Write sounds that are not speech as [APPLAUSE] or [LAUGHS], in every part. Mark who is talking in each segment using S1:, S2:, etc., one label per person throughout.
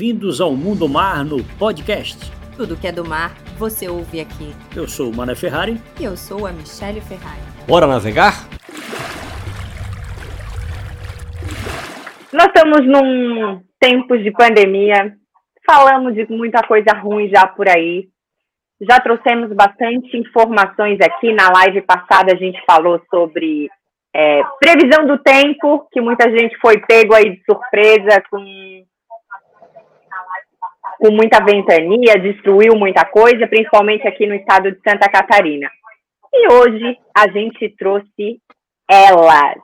S1: Bem-vindos ao Mundo Mar no podcast.
S2: Tudo que é do mar, você ouve aqui.
S1: Eu sou o Mané Ferrari.
S2: E eu sou a Michelle Ferrari.
S3: Bora navegar?
S4: Nós estamos num tempo de pandemia, falamos de muita coisa ruim já por aí. Já trouxemos bastante informações aqui. Na live passada a gente falou sobre é, previsão do tempo, que muita gente foi pego aí de surpresa com com muita ventania, destruiu muita coisa, principalmente aqui no estado de Santa Catarina. E hoje a gente trouxe elas.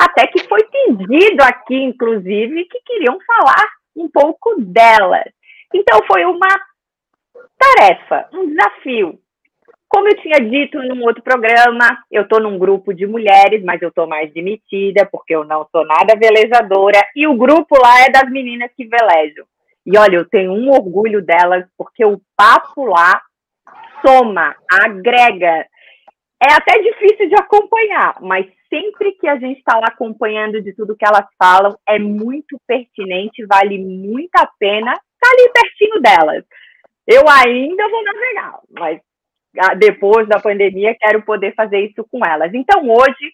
S4: Até que foi pedido aqui, inclusive, que queriam falar um pouco delas. Então foi uma tarefa, um desafio. Como eu tinha dito num outro programa, eu estou num grupo de mulheres, mas eu estou mais demitida, porque eu não sou nada velejadora, e o grupo lá é das meninas que velejam. E olha, eu tenho um orgulho delas, porque o papo lá soma, agrega. É até difícil de acompanhar, mas sempre que a gente está lá acompanhando de tudo que elas falam, é muito pertinente, vale muito a pena estar tá ali pertinho delas. Eu ainda vou navegar, mas ah, depois da pandemia quero poder fazer isso com elas. Então hoje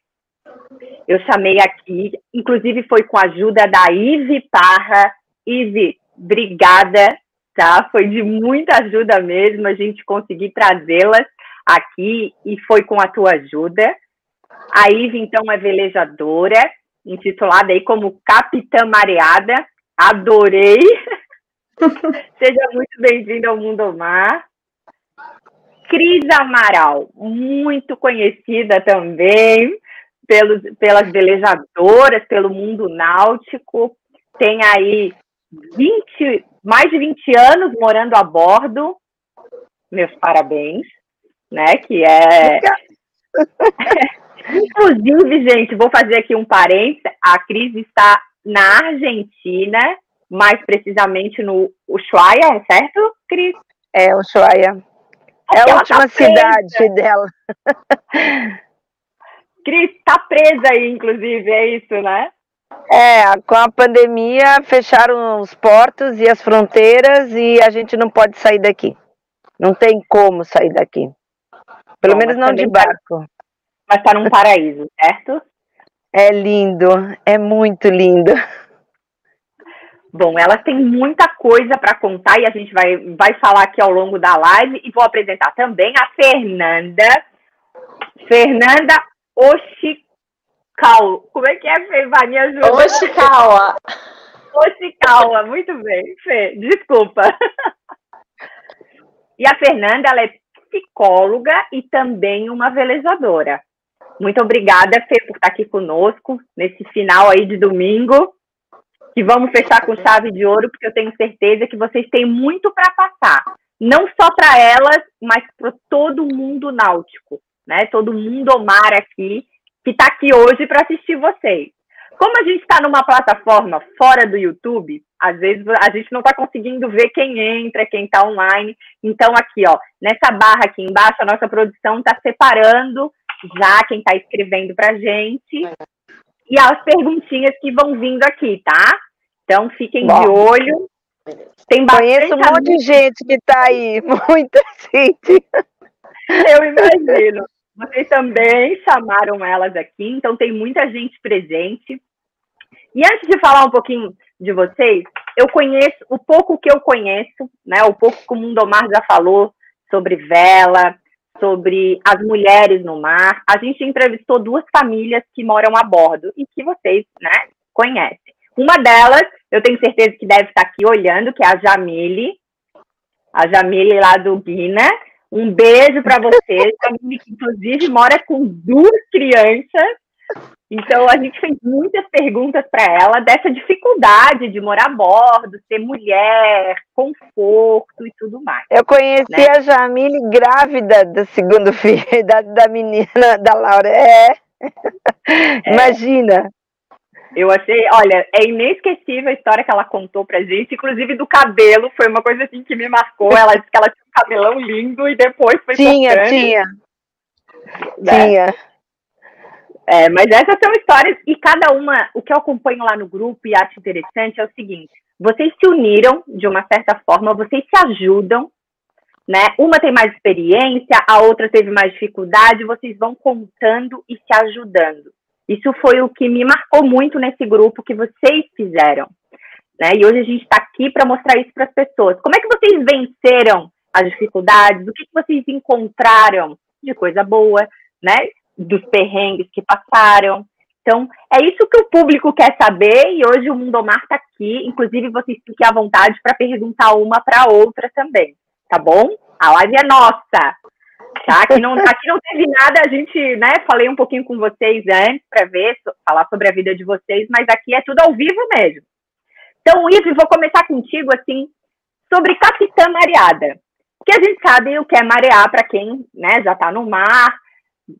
S4: eu chamei aqui, inclusive foi com a ajuda da Ive Parra. Ive, obrigada, tá? Foi de muita ajuda mesmo a gente conseguir trazê-las aqui e foi com a tua ajuda. A Ive, então, é velejadora, intitulada aí como Capitã Mareada. Adorei! [LAUGHS] Seja muito bem-vinda ao Mundo Mar. Cris Amaral, muito conhecida também pelos, pelas velejadoras, pelo mundo náutico. Tem aí 20, mais de 20 anos morando a bordo. Meus parabéns, né? Que é. [LAUGHS] Inclusive, gente, vou fazer aqui um parênteses. A Cris está na Argentina, mais precisamente no Ushuaia, certo, Cris?
S5: É, Ushuaia. É a última tá cidade dela.
S4: Cris está presa aí, inclusive, é isso, né?
S5: É, com a pandemia fecharam os portos e as fronteiras e a gente não pode sair daqui. Não tem como sair daqui. Pelo Bom, menos não de tá barco.
S4: Tá, mas tá num paraíso, certo?
S5: É lindo, é muito lindo.
S4: Bom, elas têm muita coisa para contar e a gente vai, vai falar aqui ao longo da live e vou apresentar também a Fernanda. Fernanda Oshik Cal. Como é que é, Fê? Vai, me ajuda.
S6: Oshikawa.
S4: Oshikawa, muito bem, Fê. Desculpa. E a Fernanda, ela é psicóloga e também uma velejadora. Muito obrigada, Fê, por estar aqui conosco nesse final aí de domingo. Que vamos fechar com chave de ouro, porque eu tenho certeza que vocês têm muito para passar. Não só para elas, mas para todo mundo náutico, né? Todo mundo mar aqui que está aqui hoje para assistir vocês. Como a gente está numa plataforma fora do YouTube, às vezes a gente não está conseguindo ver quem entra, quem está online. Então, aqui, ó, nessa barra aqui embaixo, a nossa produção está separando já quem está escrevendo para gente e as perguntinhas que vão vindo aqui, tá? Então, fiquem Bom. de olho.
S5: Tem Conheço um monte de gente que está aí, [LAUGHS] muita gente.
S4: Eu imagino. Vocês também chamaram elas aqui, então tem muita gente presente. E antes de falar um pouquinho de vocês, eu conheço o pouco que eu conheço, né? O pouco que o Mundomar já falou sobre vela, sobre as mulheres no mar. A gente entrevistou duas famílias que moram a bordo e que vocês, né, conhecem. Uma delas, eu tenho certeza que deve estar aqui olhando, que é a Jamile, a Jamile lá do Guina, um beijo para você, que inclusive mora com duas crianças. Então a gente fez muitas perguntas para ela dessa dificuldade de morar a bordo, ser mulher, conforto e tudo mais.
S5: Eu conheci né? a Jamile grávida do segundo filho [LAUGHS] da, da menina da Laura. É. é. Imagina.
S4: Eu achei, olha, é inesquecível a história que ela contou pra gente, inclusive do cabelo, foi uma coisa assim que me marcou. Ela disse que ela tinha um cabelão lindo e depois foi
S5: Tinha, tinha. Né? Tinha.
S4: É, mas essas são histórias e cada uma, o que eu acompanho lá no grupo e acho interessante é o seguinte: vocês se uniram de uma certa forma, vocês se ajudam, né? Uma tem mais experiência, a outra teve mais dificuldade, vocês vão contando e se ajudando. Isso foi o que me marcou muito nesse grupo que vocês fizeram. Né? E hoje a gente está aqui para mostrar isso para as pessoas. Como é que vocês venceram as dificuldades? O que, que vocês encontraram de coisa boa, né? Dos perrengues que passaram. Então, é isso que o público quer saber e hoje o Mundomar está aqui. Inclusive, vocês fiquem à vontade para perguntar uma para a outra também, tá bom? A live é nossa. Tá? Aqui não, aqui não teve nada, a gente, né, falei um pouquinho com vocês antes para ver, falar sobre a vida de vocês, mas aqui é tudo ao vivo mesmo. Então, Ivo, vou começar contigo, assim, sobre Capitã Mareada. Que a gente sabe o que é marear para quem, né, já está no mar,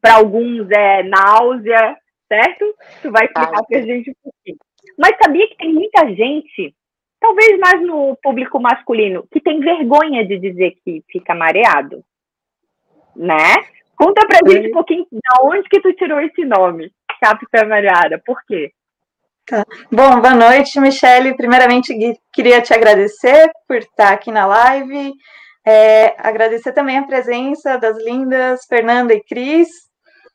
S4: para alguns é náusea, certo? Tu vai explicar para a gente um pouquinho. Mas sabia que tem muita gente, talvez mais no público masculino, que tem vergonha de dizer que fica mareado né? Conta pra gente um pouquinho de onde que tu tirou esse nome, Capitã Mariara, por quê?
S3: Tá. Bom, boa noite, Michele. Primeiramente, queria te agradecer por estar aqui na live. É, agradecer também a presença das lindas Fernanda e Cris.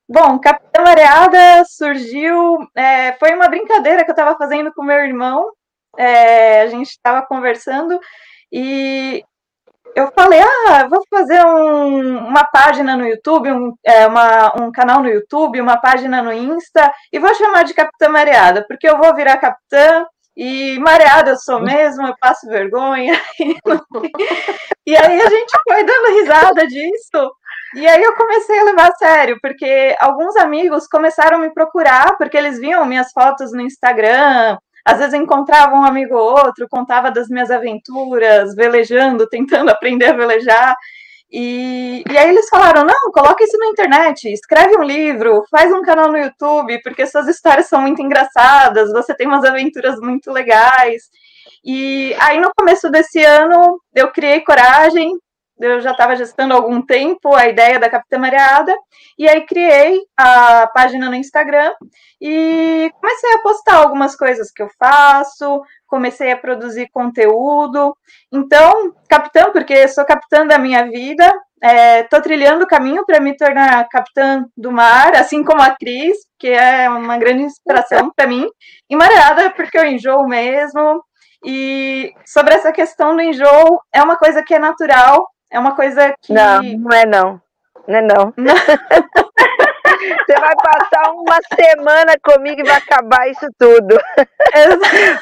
S3: Bom, Capitã Mareada surgiu, é, foi uma brincadeira que eu estava fazendo com meu irmão. É, a gente estava conversando e eu falei, ah, vou fazer um, uma página no YouTube, um, é, uma, um canal no YouTube, uma página no Insta, e vou chamar de Capitã Mareada, porque eu vou virar capitã, e mareada eu sou mesmo, eu passo vergonha. [LAUGHS] e aí a gente foi dando risada disso. E aí eu comecei a levar a sério, porque alguns amigos começaram a me procurar, porque eles viam minhas fotos no Instagram, às vezes encontrava um amigo ou outro, contava das minhas aventuras, velejando, tentando [LAUGHS] aprender a velejar. E, e aí eles falaram: não, coloca isso na internet, escreve um livro, faz um canal no YouTube, porque suas histórias são muito engraçadas, você tem umas aventuras muito legais. E aí, no começo desse ano, eu criei coragem, eu já estava gestando há algum tempo a ideia da Capitã Mareada, e aí criei a página no Instagram e comecei a postar algumas coisas que eu faço, comecei a produzir conteúdo. Então, capitã, porque sou capitã da minha vida, estou é, trilhando o caminho para me tornar capitã do mar, assim como a Cris, que é uma grande inspiração para mim. E mareada, porque eu enjoo mesmo. E sobre essa questão do enjoo, é uma coisa que é natural, é uma coisa que.
S5: Não, não é não. Não é não. não. [LAUGHS] Você vai passar uma semana comigo e vai acabar isso tudo.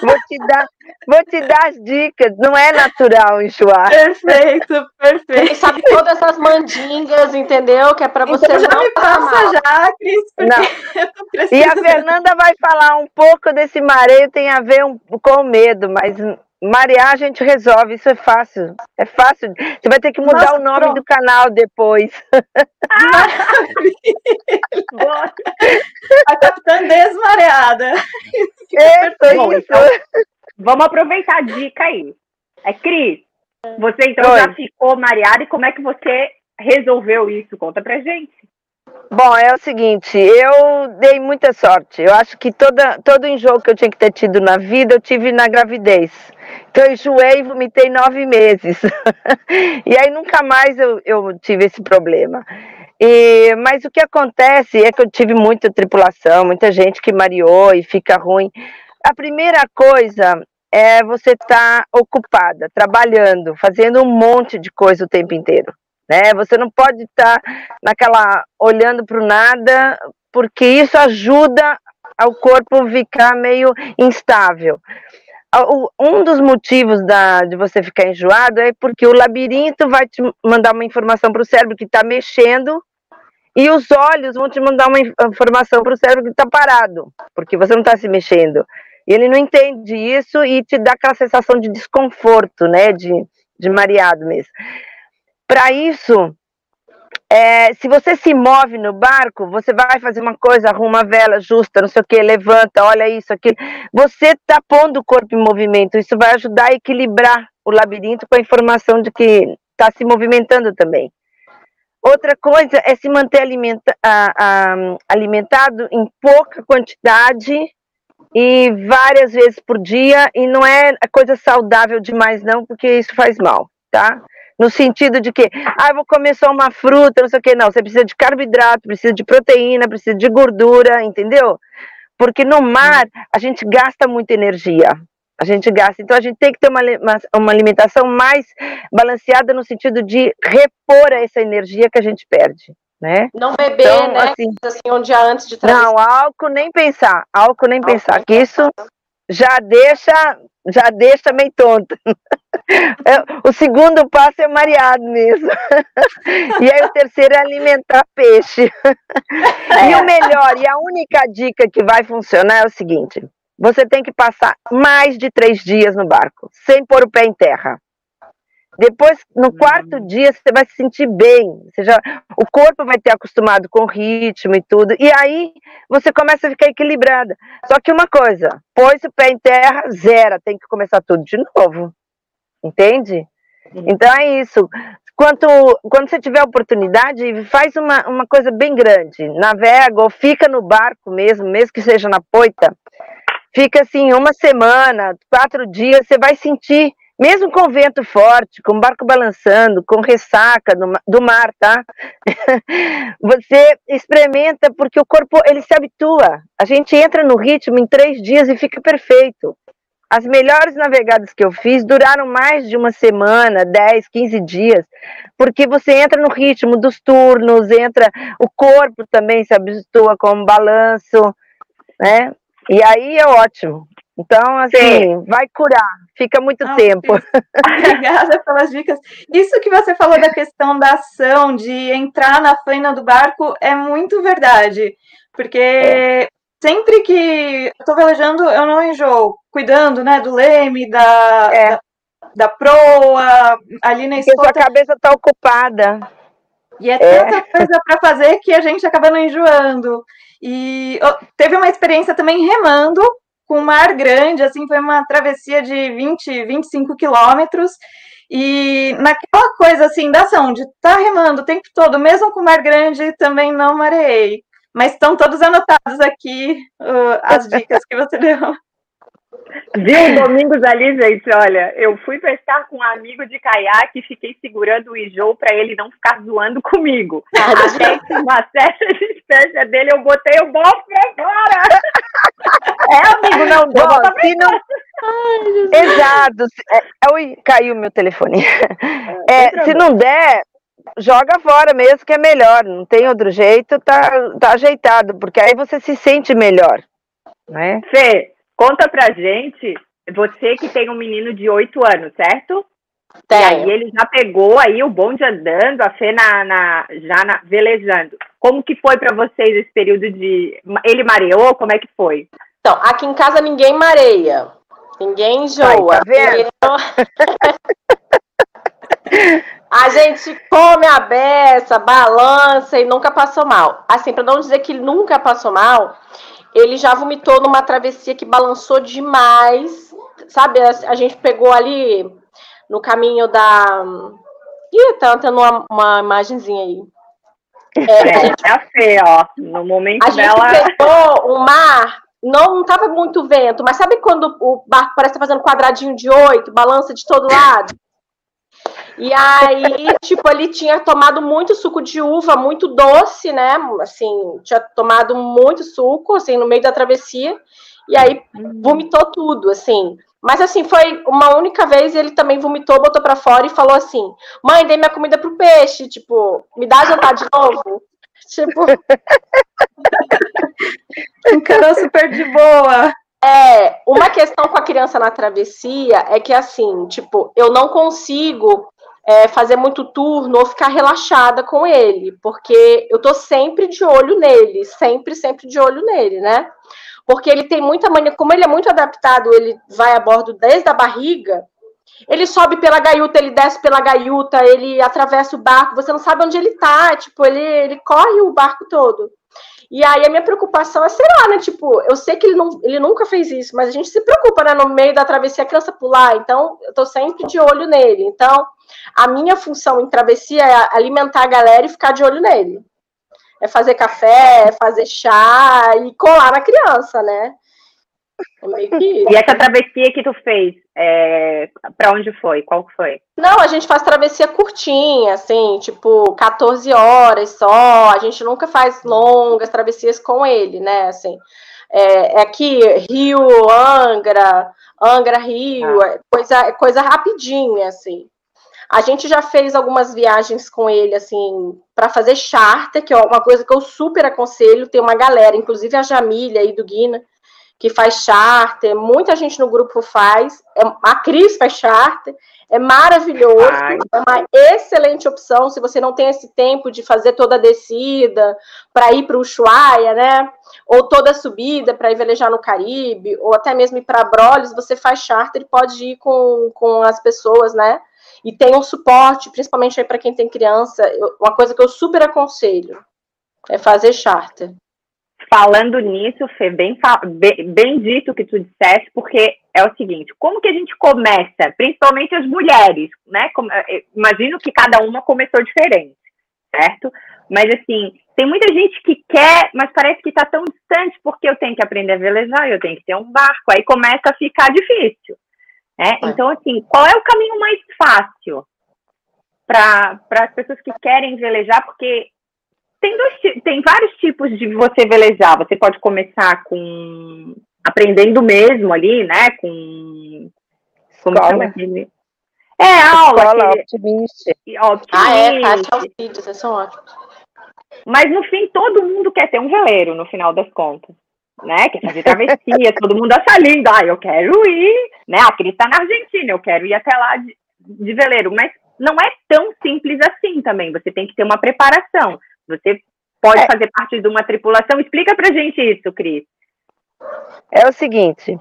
S5: vou te dar, vou te dar as dicas. Não é natural enxuar.
S3: Perfeito, perfeito. Ele
S2: sabe todas as mandingas, entendeu? Que é para você então já não
S3: me passa já, Cris.
S5: Não. [LAUGHS] E a Fernanda vai falar um pouco desse mareio tem a ver um, com medo, mas Marear a gente resolve, isso é fácil. É fácil. Você vai ter que mudar Nossa, o nome pronto. do canal depois.
S3: Ah, [LAUGHS] a capitã desmareada.
S5: É, Bom,
S4: isso. Então, vamos aproveitar a dica aí. É Cris, você então Oi. já ficou mareada e como é que você resolveu isso? Conta pra gente.
S5: Bom, é o seguinte, eu dei muita sorte. Eu acho que toda, todo enjoo que eu tinha que ter tido na vida, eu tive na gravidez. Então eu enjoei e vomitei nove meses. [LAUGHS] e aí nunca mais eu, eu tive esse problema. E, mas o que acontece é que eu tive muita tripulação, muita gente que mareou e fica ruim. A primeira coisa é você estar tá ocupada, trabalhando, fazendo um monte de coisa o tempo inteiro. Né? Você não pode estar tá naquela olhando para o nada, porque isso ajuda ao corpo ficar meio instável um dos motivos da, de você ficar enjoado é porque o labirinto vai te mandar uma informação para o cérebro que está mexendo e os olhos vão te mandar uma informação para o cérebro que está parado, porque você não está se mexendo. E ele não entende isso e te dá aquela sensação de desconforto, né, de, de mareado mesmo. Para isso, é, se você se move no barco, você vai fazer uma coisa, arruma a vela justa, não sei o que, levanta, olha isso, aquilo. Você está pondo o corpo em movimento. Isso vai ajudar a equilibrar o labirinto com a informação de que está se movimentando também. Outra coisa é se manter alimenta, a, a, alimentado em pouca quantidade e várias vezes por dia, e não é coisa saudável demais, não, porque isso faz mal, tá? No sentido de que, ah, vou comer só uma fruta, não sei o que, não. Você precisa de carboidrato, precisa de proteína, precisa de gordura, entendeu? Porque no mar a gente gasta muita energia. A gente gasta. Então a gente tem que ter uma, uma, uma alimentação mais balanceada no sentido de repor essa energia que a gente perde. Né?
S2: Não beber, então, né? Assim, assim, um dia antes de
S5: trazer. Não, álcool nem pensar. Álcool nem álcool pensar. Que isso já deixa, já deixa meio tonto. [LAUGHS] É, o segundo passo é mareado mesmo. [LAUGHS] E aí o terceiro é alimentar peixe. E o melhor, e a única dica que vai funcionar é o seguinte: você tem que passar mais de três dias no barco, sem pôr o pé em terra. Depois, no hum. quarto dia, você vai se sentir bem. Você já, o corpo vai ter acostumado com o ritmo e tudo. E aí você começa a ficar equilibrada. Só que uma coisa, pôs o pé em terra, zera, tem que começar tudo de novo. Entende? Uhum. Então é isso. Quanto, quando você tiver oportunidade, faz uma, uma coisa bem grande. Navega ou fica no barco mesmo, mesmo que seja na poita. Fica assim uma semana, quatro dias, você vai sentir, mesmo com vento forte, com barco balançando, com ressaca do, do mar, tá? [LAUGHS] você experimenta porque o corpo ele se habitua. A gente entra no ritmo em três dias e fica perfeito. As melhores navegadas que eu fiz duraram mais de uma semana, 10, 15 dias, porque você entra no ritmo dos turnos, entra o corpo também se habitua com o balanço, né? E aí é ótimo. Então, assim, Sim. vai curar, fica muito tempo. [LAUGHS]
S3: Obrigada pelas dicas. Isso que você falou da questão da ação, de entrar na faina do barco, é muito verdade. Porque é sempre que eu tô velejando, eu não enjoo, cuidando, né, do leme, da, é. da, da, proa, ali na
S5: escota. Porque sua cabeça tá ocupada.
S3: E é, é. tanta coisa para fazer que a gente acaba não enjoando. E teve uma experiência também remando com mar grande, assim, foi uma travessia de 20, 25 quilômetros. E naquela coisa assim da ação de estar tá remando o tempo todo, mesmo com mar grande, também não mareei. Mas estão todos anotados aqui uh, as dicas que você [LAUGHS] deu.
S4: Viu, Domingos ali, gente? Olha, eu fui pescar com um amigo de caiaque e fiquei segurando o Ijou para ele não ficar zoando comigo. Até que uma certa distância dele, eu botei o bofe pra fora. É, amigo, não. Bom, se não...
S5: Ai, Exato. É, é, caiu meu telefone. É, se não der, joga fora mesmo que é melhor, não tem outro jeito, tá, tá ajeitado, porque aí você se sente melhor, né?
S4: Fê, conta pra gente, você que tem um menino de 8 anos, certo? Tem. E aí ele já pegou aí o bonde andando, a Fê na, na, já na, velejando. Como que foi para vocês esse período de... Ele mareou? Como é que foi?
S2: Então, aqui em casa ninguém mareia. Ninguém enjoa. Ai, tá vendo? [LAUGHS] A gente come a beça, balança e nunca passou mal. Assim, para não dizer que nunca passou mal, ele já vomitou numa travessia que balançou demais. Sabe, a, gente pegou ali no caminho da. Ih, tá tendo uma, uma imagenzinha aí.
S4: É, a gente, é a Fê, ó. No momento
S2: a
S4: dela.
S2: A gente pegou o mar, não, não tava muito vento, mas sabe quando o barco parece estar tá fazendo quadradinho de oito, balança de todo lado? E aí, tipo, ele tinha tomado muito suco de uva, muito doce, né? Assim, tinha tomado muito suco, assim, no meio da travessia. E aí vomitou tudo, assim. Mas assim, foi uma única vez ele também vomitou, botou para fora e falou assim: "Mãe, dei minha comida pro peixe, tipo, me dá jantar de novo". [LAUGHS] Tipo,
S3: encarou super de boa.
S2: É, uma questão com a criança na travessia é que assim, tipo, eu não consigo é, fazer muito turno ou ficar relaxada com ele, porque eu tô sempre de olho nele, sempre, sempre de olho nele, né? Porque ele tem muita mania, como ele é muito adaptado, ele vai a bordo desde a barriga, ele sobe pela gaiuta, ele desce pela gaiuta, ele atravessa o barco, você não sabe onde ele tá, tipo, ele, ele corre o barco todo. E aí a minha preocupação é, sei lá, né? Tipo, eu sei que ele, não, ele nunca fez isso, mas a gente se preocupa, né? No meio da travessia, a criança pular. Então, eu tô sempre de olho nele. Então, A minha função em travessia é alimentar a galera e ficar de olho nele. É fazer café, é fazer chá e colar na criança, né?
S4: É [LAUGHS] e essa travessia que tu fez, é... para onde foi? Qual foi?
S2: Não, a gente faz travessia curtinha, assim, tipo 14 horas só. A gente nunca faz longas travessias com ele, né? Assim, é, é aqui Rio, Angra, Angra, Rio, ah. é coisa, é coisa rapidinha, assim. A gente já fez algumas viagens com ele, assim, para fazer charter, que é uma coisa que eu super aconselho. Tem uma galera, inclusive a Jamília aí do Guina, que faz charter, muita gente no grupo faz, é, a Cris faz charter, é maravilhoso, Ai. é uma excelente opção se você não tem esse tempo de fazer toda a descida para ir para o Ushuaia, né? Ou toda a subida para ir velejar no Caribe, ou até mesmo ir para Brolis, você faz charter e pode ir com, com as pessoas, né? E tem um suporte, principalmente aí para quem tem criança, uma coisa que eu super aconselho é fazer charter
S4: falando nisso, Fê, bem, bem, bem dito que tu disseste, porque é o seguinte, como que a gente começa, principalmente as mulheres, né? Eh, imagino que cada uma começou diferente, certo? Mas assim, tem muita gente que quer, mas parece que está tão distante, porque eu tenho que aprender a velejar, eu tenho que ter um barco, aí começa a ficar difícil. Né? É. Então, assim, qual é o caminho mais fácil para as pessoas que querem velejar? Porque tem, dois, tem vários tipos de você velejar. Você pode começar com aprendendo mesmo ali, né? Com
S5: como chama aquele?
S4: É, aula.
S5: Escola optimista.
S2: Ah, é, taxa os vídeos, é são ótimos.
S4: Mas no fim, todo mundo quer ter um veleiro, no final das contas. Né? Quer fazer travessia, todo mundo acha lindo. Ah, eu quero ir, né? A Cris tá na Argentina, eu quero ir até lá de, de veleiro. Mas não é tão simples assim também. Você tem que ter uma preparação. Você pode é. fazer parte de uma tripulação. Explica pra gente isso, Cris.
S5: É o seguinte,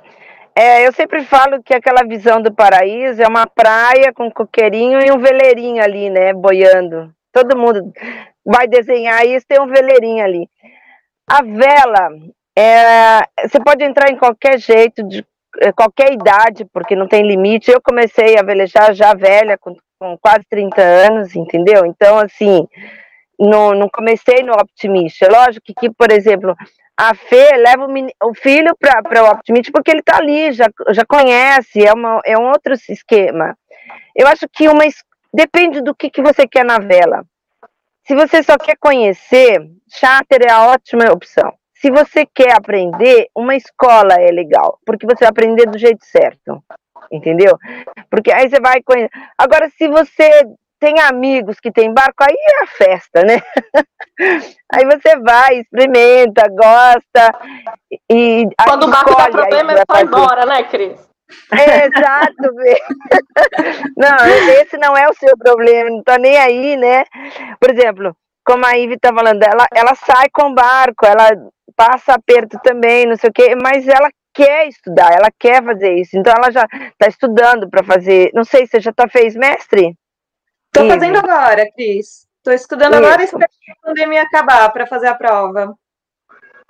S5: é, eu sempre falo que aquela visão do paraíso é uma praia com um coqueirinho e um veleirinho ali, né, boiando. Todo mundo vai desenhar isso, tem um veleirinho ali. A vela, é, você pode entrar em qualquer jeito, de é, qualquer idade, porque não tem limite. Eu comecei a velejar já velha, com, com quase 30 anos, entendeu? Então, assim, não, não comecei no Optimist. Lógico que, que, por exemplo, a Fê leva o, o filho para o Optimist porque ele está ali, já, já conhece, é, uma, é um outro esquema. Eu acho que uma depende do que, que você quer na vela. Se você só quer conhecer, charter é a ótima opção. Se você quer aprender, uma escola é legal, porque você vai aprender do jeito certo. Entendeu? Porque aí você vai conhecer. Agora, se você tem amigos que tem barco, aí é a festa, né? [LAUGHS] aí você vai, experimenta, gosta e
S2: quando o barco dá problema, é só embora, né, Cris?
S5: exato, [LAUGHS] não, esse não é o seu problema, não tá nem aí, né? Por exemplo, como a Ivy tá falando, ela, ela sai com barco, ela passa aperto também, não sei o quê, mas ela quer estudar, ela quer fazer isso, então ela já tá estudando para fazer, não sei, você já tá fez mestre?
S3: Estou fazendo agora, Cris. Estou estudando Isso. agora e espero que a pandemia acabar para fazer a prova.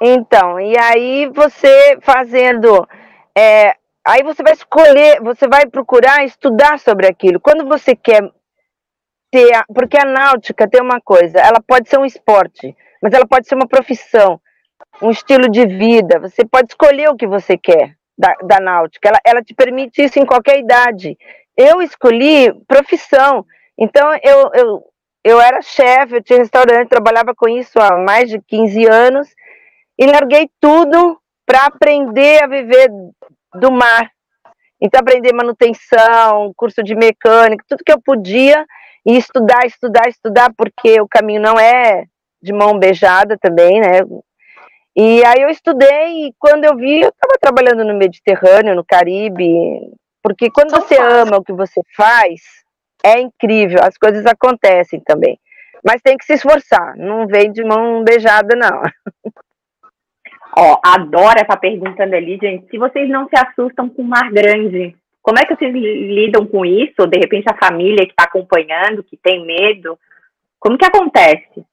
S5: Então, e aí você fazendo. É, aí você vai escolher, você vai procurar estudar sobre aquilo. Quando você quer ter. A, porque a náutica tem uma coisa, ela pode ser um esporte, mas ela pode ser uma profissão, um estilo de vida. Você pode escolher o que você quer da, da náutica. Ela, ela te permite isso em qualquer idade. Eu escolhi profissão. Então, eu, eu, eu era chefe, eu tinha restaurante, trabalhava com isso há mais de 15 anos e larguei tudo para aprender a viver do mar. Então, aprender manutenção, curso de mecânica, tudo que eu podia e estudar, estudar, estudar, porque o caminho não é de mão beijada também, né? E aí eu estudei e quando eu vi, eu estava trabalhando no Mediterrâneo, no Caribe, porque quando você ama o que você faz, é incrível, as coisas acontecem também. Mas tem que se esforçar, não vem de mão beijada, não. [LAUGHS]
S4: Ó, adora essa perguntando ali, gente. Se vocês não se assustam com o mar grande, como é que vocês lidam com isso? De repente a família que está acompanhando, que tem medo, como que acontece?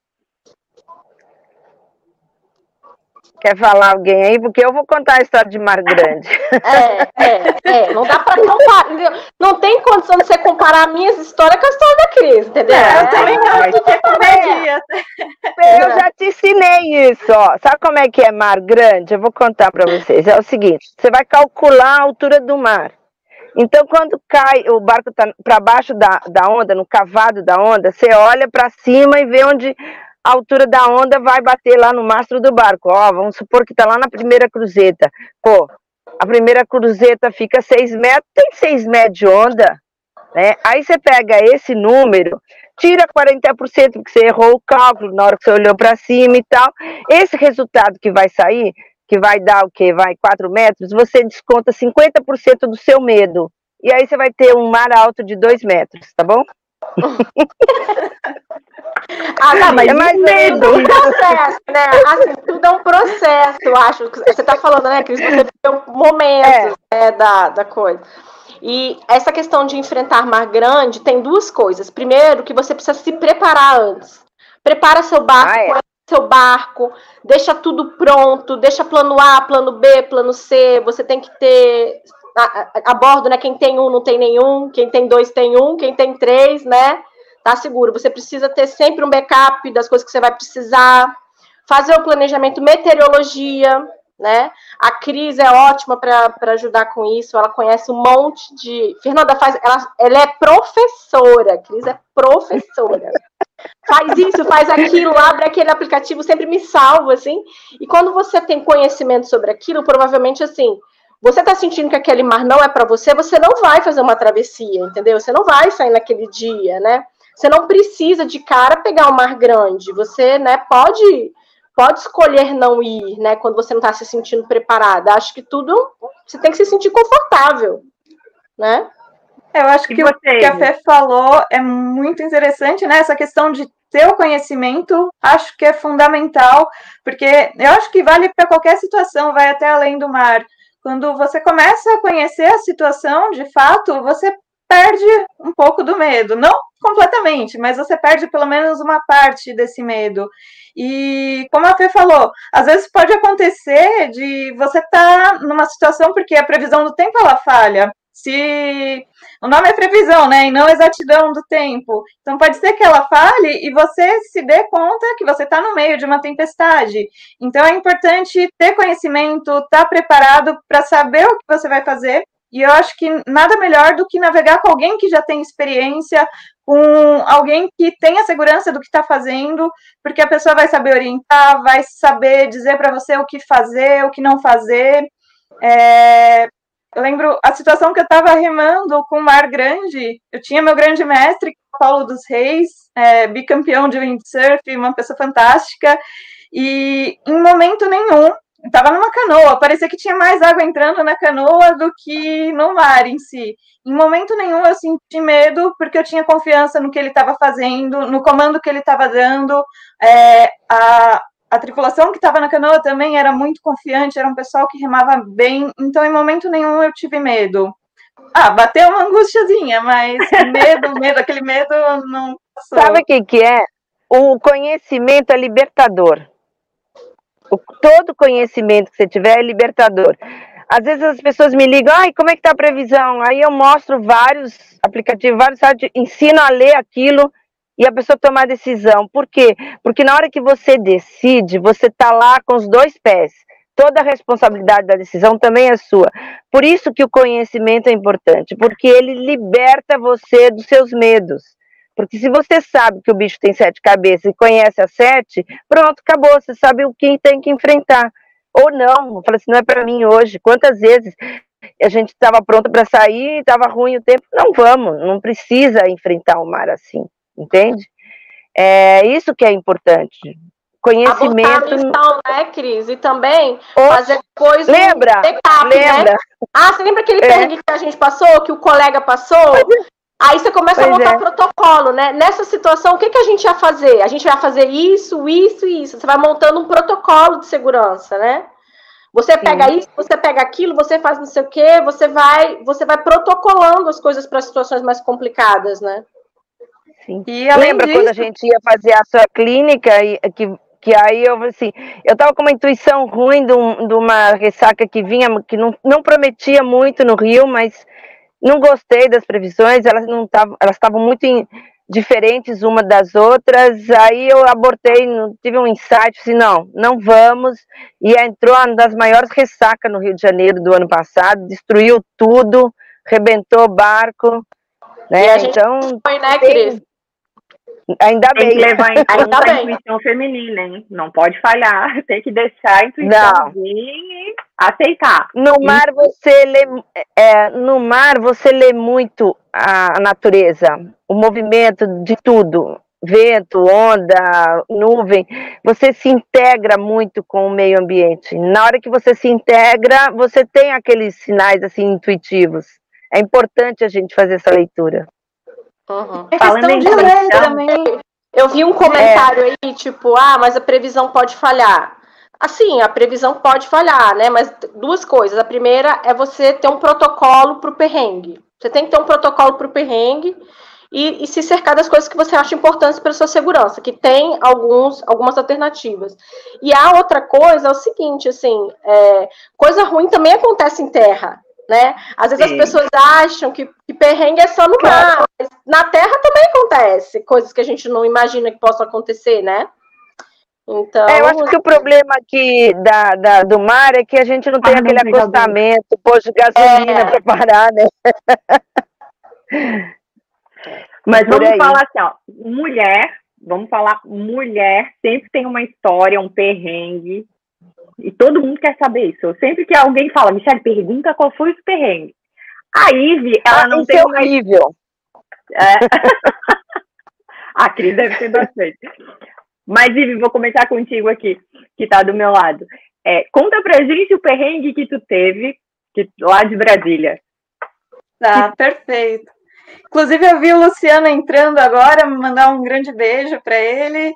S5: Quer falar alguém aí? Porque eu vou contar a história de Mar Grande.
S2: É, é, é. Não dá pra comparar. Entendeu? Não tem condição de você comparar minhas histórias com a história da Cris, entendeu?
S3: É, eu também gosto de comédia.
S5: Eu já te ensinei isso, ó. Sabe como é que é mar grande? Eu vou contar para vocês. É o seguinte: você vai calcular a altura do mar. Então, quando cai, o barco está para baixo da, da onda, no cavado da onda, você olha para cima e vê onde a altura da onda vai bater lá no mastro do barco. Ó, vamos supor que está lá na primeira cruzeta. Pô, a primeira cruzeta fica 6 metros, tem 6 metros de onda, né? Aí você pega esse número, tira 40% porque você errou o cálculo na hora que você olhou para cima e tal. Esse resultado que vai sair, que vai dar o quê? Vai 4 metros, você desconta 50% do seu medo. E aí você vai ter um mar alto de 2 metros, tá bom? [LAUGHS]
S2: Ah, tá, mas
S5: É mais medo.
S2: tudo é um processo, né? Assim, tudo é um processo, eu acho. Você tá falando, né, Cris? Você viveu momentos né, da, da coisa. E essa questão de enfrentar mar grande tem duas coisas. Primeiro, que você precisa se preparar antes. Prepara seu barco,
S5: Ah, é.
S2: seu barco, deixa tudo pronto, deixa plano A, plano B, plano C. Você tem que ter a, bordo, né? Quem tem um não tem nenhum, quem tem dois tem um, quem tem três, né? Tá seguro. Você precisa ter sempre um backup das coisas que você vai precisar. Fazer o planejamento, meteorologia, né? A Cris é ótima para ajudar com isso. Ela conhece um monte de. Fernanda faz. Ela, ela é professora. Cris é professora. Faz isso, faz aquilo, abre aquele aplicativo, sempre me salva, assim. E quando você tem conhecimento sobre aquilo, provavelmente assim, você tá sentindo que aquele mar não é para você, você não vai fazer uma travessia, entendeu? Você não vai sair naquele dia, né? Você não precisa de cara pegar um mar grande. Você, né, pode pode escolher não ir, né, quando você não está se sentindo preparada. Acho que tudo você tem que se sentir confortável, né?
S3: Eu acho
S4: E
S3: que o
S4: vocês?
S3: que a Fê falou é muito interessante, né? Essa questão de ter o conhecimento, acho que é fundamental, porque eu acho que vale para qualquer situação, vai até além do mar. Quando você começa a conhecer a situação, de fato, você perde um pouco do medo. Não completamente, mas você perde pelo menos uma parte desse medo. E como a Fê falou, às vezes pode acontecer de você estar numa situação porque a previsão do tempo ela falha. Se o nome é previsão, né, e não exatidão do tempo. Então pode ser que ela fale e você se dê conta que você está no meio de uma tempestade. Então é importante ter conhecimento, estar preparado para saber o que você vai fazer. E eu acho que nada melhor do que navegar com alguém que já tem experiência, com alguém que tenha segurança do que está fazendo, porque a pessoa vai saber orientar, vai saber dizer para você o que fazer, o que não fazer. É, eu lembro a situação que eu estava remando com o Mar Grande. Eu tinha meu grande mestre, Paulo dos Reis, é, bicampeão de windsurf, uma pessoa fantástica. E em momento nenhum, estava numa canoa, parecia que tinha mais água entrando na canoa do que no mar em si. Em momento nenhum eu senti medo, porque eu tinha confiança no que ele estava fazendo, no comando que ele estava dando. É, a, a tripulação que estava na canoa também era muito confiante, era um pessoal que remava bem, então em momento nenhum eu tive medo. Ah, bateu uma angustiazinha, mas [LAUGHS] medo, medo, aquele medo não passou.
S5: Sabe o que, que é? O conhecimento é libertador. O, todo conhecimento que você tiver é libertador. Às vezes as pessoas me ligam, ai, como é que tá a previsão? Aí eu mostro vários aplicativos, vários sites, ensino a ler aquilo e a pessoa tomar a decisão. Por quê? Porque na hora que você decide, você tá lá com os dois pés. Toda a responsabilidade da decisão também é sua. Por isso que o conhecimento é importante, porque ele liberta você dos seus medos. Porque se você sabe que o bicho tem sete cabeças e conhece as sete, pronto, acabou. Você sabe o que tem que enfrentar. Ou não, fala assim, não é para mim hoje. Quantas vezes a gente estava pronto para sair, estava ruim o tempo? Não vamos, não precisa enfrentar o mar assim, entende? É isso que é importante.
S2: A
S5: Conhecimento.
S2: missão, né, Cris? E também fazer um
S5: Lembra?
S2: backup, né?
S5: Lembra?
S2: Ah, você lembra aquele
S5: É.
S2: perrengue que a gente passou, que o colega passou? Aí você começa a
S5: Pois
S2: montar
S5: é.
S2: protocolo, né? Nessa situação, o que, que a gente ia fazer? A gente vai fazer isso, isso e isso. Você vai montando um protocolo de segurança, né? Você pega isso, você pega aquilo, você faz não sei o quê, você vai, você vai protocolando as coisas para situações mais complicadas, né?
S5: Sim.
S3: E além
S5: Lembra
S3: disso,
S5: quando a gente ia fazer a sua clínica e que, que aí eu assim, eu tava com uma intuição ruim de, um, de uma ressaca que vinha, que não, não prometia muito no Rio, mas não gostei das previsões, elas não estavam, elas estavam muito diferentes uma das outras. Aí eu abortei, tive um insight, assim, não, não vamos. E entrou uma das maiores ressacas no Rio de Janeiro do ano passado, destruiu tudo, rebentou o barco. Né? então,
S2: foi, né, Cris?
S5: Ainda
S4: tem
S5: bem.
S4: que levar em conta a [LAUGHS] intuição feminina, hein? Não pode falhar, [LAUGHS] tem que deixar a intuição vir e aceitar.
S5: No mar você lê, é, no mar você lê muito a natureza, o movimento de tudo, vento, onda, nuvem. Você se integra muito com o meio ambiente. Na hora que você se integra, você tem aqueles sinais assim intuitivos. É importante a gente fazer essa leitura.
S2: Uhum. É Falando em de também. Eu vi um comentário é. aí, tipo, ah, mas a previsão pode falhar. Assim, a previsão pode falhar, né? Mas duas coisas. A primeira é você ter um protocolo para o perrengue. Você tem que ter um protocolo para o perrengue e, e, se cercar das coisas que você acha importantes para sua segurança, que tem alguns, algumas alternativas. E a outra coisa é o seguinte, assim, é, coisa ruim também acontece em terra né? Às vezes Sim. as pessoas acham que, que perrengue é só no mar, mas na terra também acontece coisas que a gente não imagina que possam acontecer, né?
S5: Então... É, eu acho que o problema aqui da, da, do mar é que a gente não tem ah, aquele não acostamento, posto de gasolina é. para parar, né? [LAUGHS]
S4: Mas vamos falar assim, ó, mulher, vamos falar mulher, sempre tem uma história, um perrengue, e todo mundo quer saber isso. Sempre que alguém fala, Michelle, pergunta qual foi o perrengue. A Ive, ela ah, não tem.
S5: É horrível. [LAUGHS]
S4: É. a Cris deve ter bastante. Mas, Ive, vou começar contigo aqui, que está do meu lado. É, conta pra gente o perrengue que tu teve que, lá de Brasília.
S3: Tá, que... perfeito. Inclusive, eu vi o Luciano entrando agora, mandar um grande beijo para ele.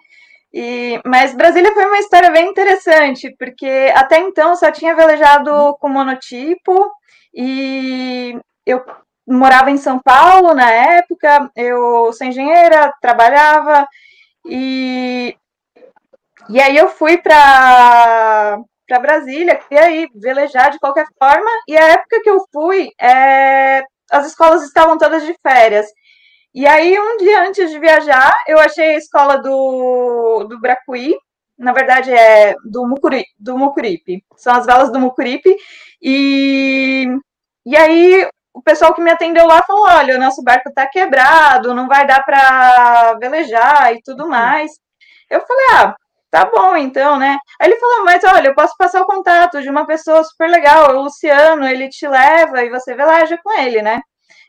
S3: E, mas Brasília foi uma história bem interessante, porque até então só tinha velejado com monotipo e eu morava em São Paulo na época, eu sou engenheira, trabalhava e, e aí eu fui para para Brasília, e aí velejar de qualquer forma, e a época que eu fui, é, as escolas estavam todas de férias. E aí, um dia antes de viajar, eu achei a escola do, do Bracuí, na verdade é do, Mucuri, do Mucuripe, são as velas do Mucuripe, e, e aí o pessoal que me atendeu lá falou, olha, o nosso barco está quebrado, não vai dar para velejar e tudo mais. Eu falei, ah, tá bom então, né? Aí ele falou, mas olha, eu posso passar o contato de uma pessoa super legal, o Luciano, ele te leva e você veleja com ele, né?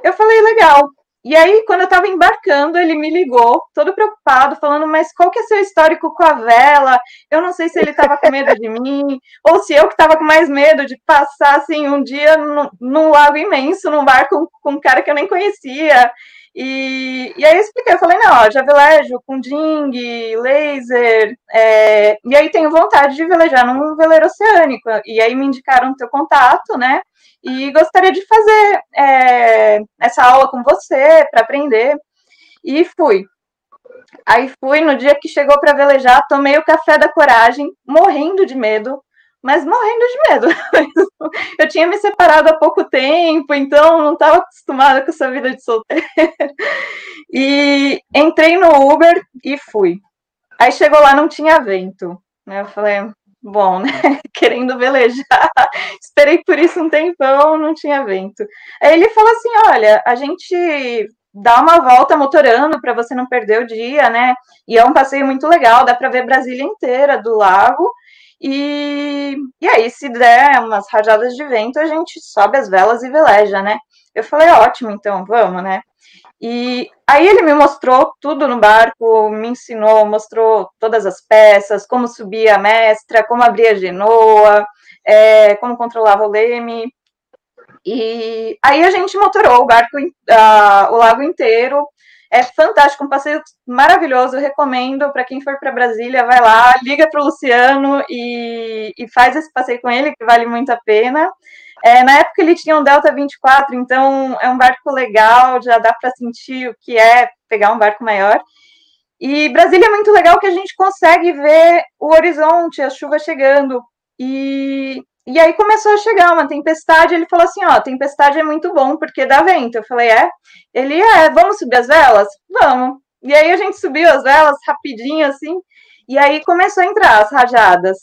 S3: Eu falei, legal. E aí, quando eu estava embarcando, ele me ligou, todo preocupado, falando: Mas qual que é seu histórico com a vela? Eu não sei se ele estava com medo de mim, ou se eu que estava com mais medo de passar assim um dia num, num lago imenso, num barco com, com um cara que eu nem conhecia. E, e aí eu expliquei, eu falei, não, ó, já velejo com ding, laser, é, e aí tenho vontade de velejar num veleiro oceânico. E aí me indicaram o teu contato, né? E gostaria de fazer é, essa aula com você para aprender. E fui. Aí fui, no dia que chegou para velejar, tomei o café da coragem, morrendo de medo, mas morrendo de medo. [LAUGHS] Eu tinha me separado há pouco tempo, então não estava acostumada com essa vida de solteira. [LAUGHS] E entrei no Uber e fui. Aí chegou lá, não tinha vento. Né? Eu falei, bom, né? [LAUGHS] Querendo velejar. Esperei por isso um tempão, não tinha vento. Aí ele falou assim: olha, a gente dá uma volta motorando para você não perder o dia, né? E é um passeio muito legal, dá para ver Brasília inteira do lago. E, e aí, se der umas rajadas de vento, a gente sobe as velas e veleja, né? Eu falei, ótimo, então, vamos, né? E aí ele me mostrou tudo no barco, me ensinou, mostrou todas as peças, como subir a mestra, como abrir a genoa, é, como controlava o leme. E aí a gente motorou o barco, o lago inteiro, é fantástico, um passeio maravilhoso. Recomendo para quem for para Brasília, vai lá, liga para o Luciano e, e, faz esse passeio com ele, que vale muito a pena. É, na época ele tinha um Delta 24, então é um barco legal, já dá para sentir o que é pegar um barco maior. E Brasília é muito legal que a gente consegue ver o horizonte, a chuva chegando. E, e aí começou a chegar uma tempestade. Ele falou assim: Ó, tempestade é muito bom porque dá vento. Eu falei: É? Ele é, vamos subir as velas? Vamos. E aí a gente subiu as velas rapidinho assim. E aí começou a entrar as rajadas.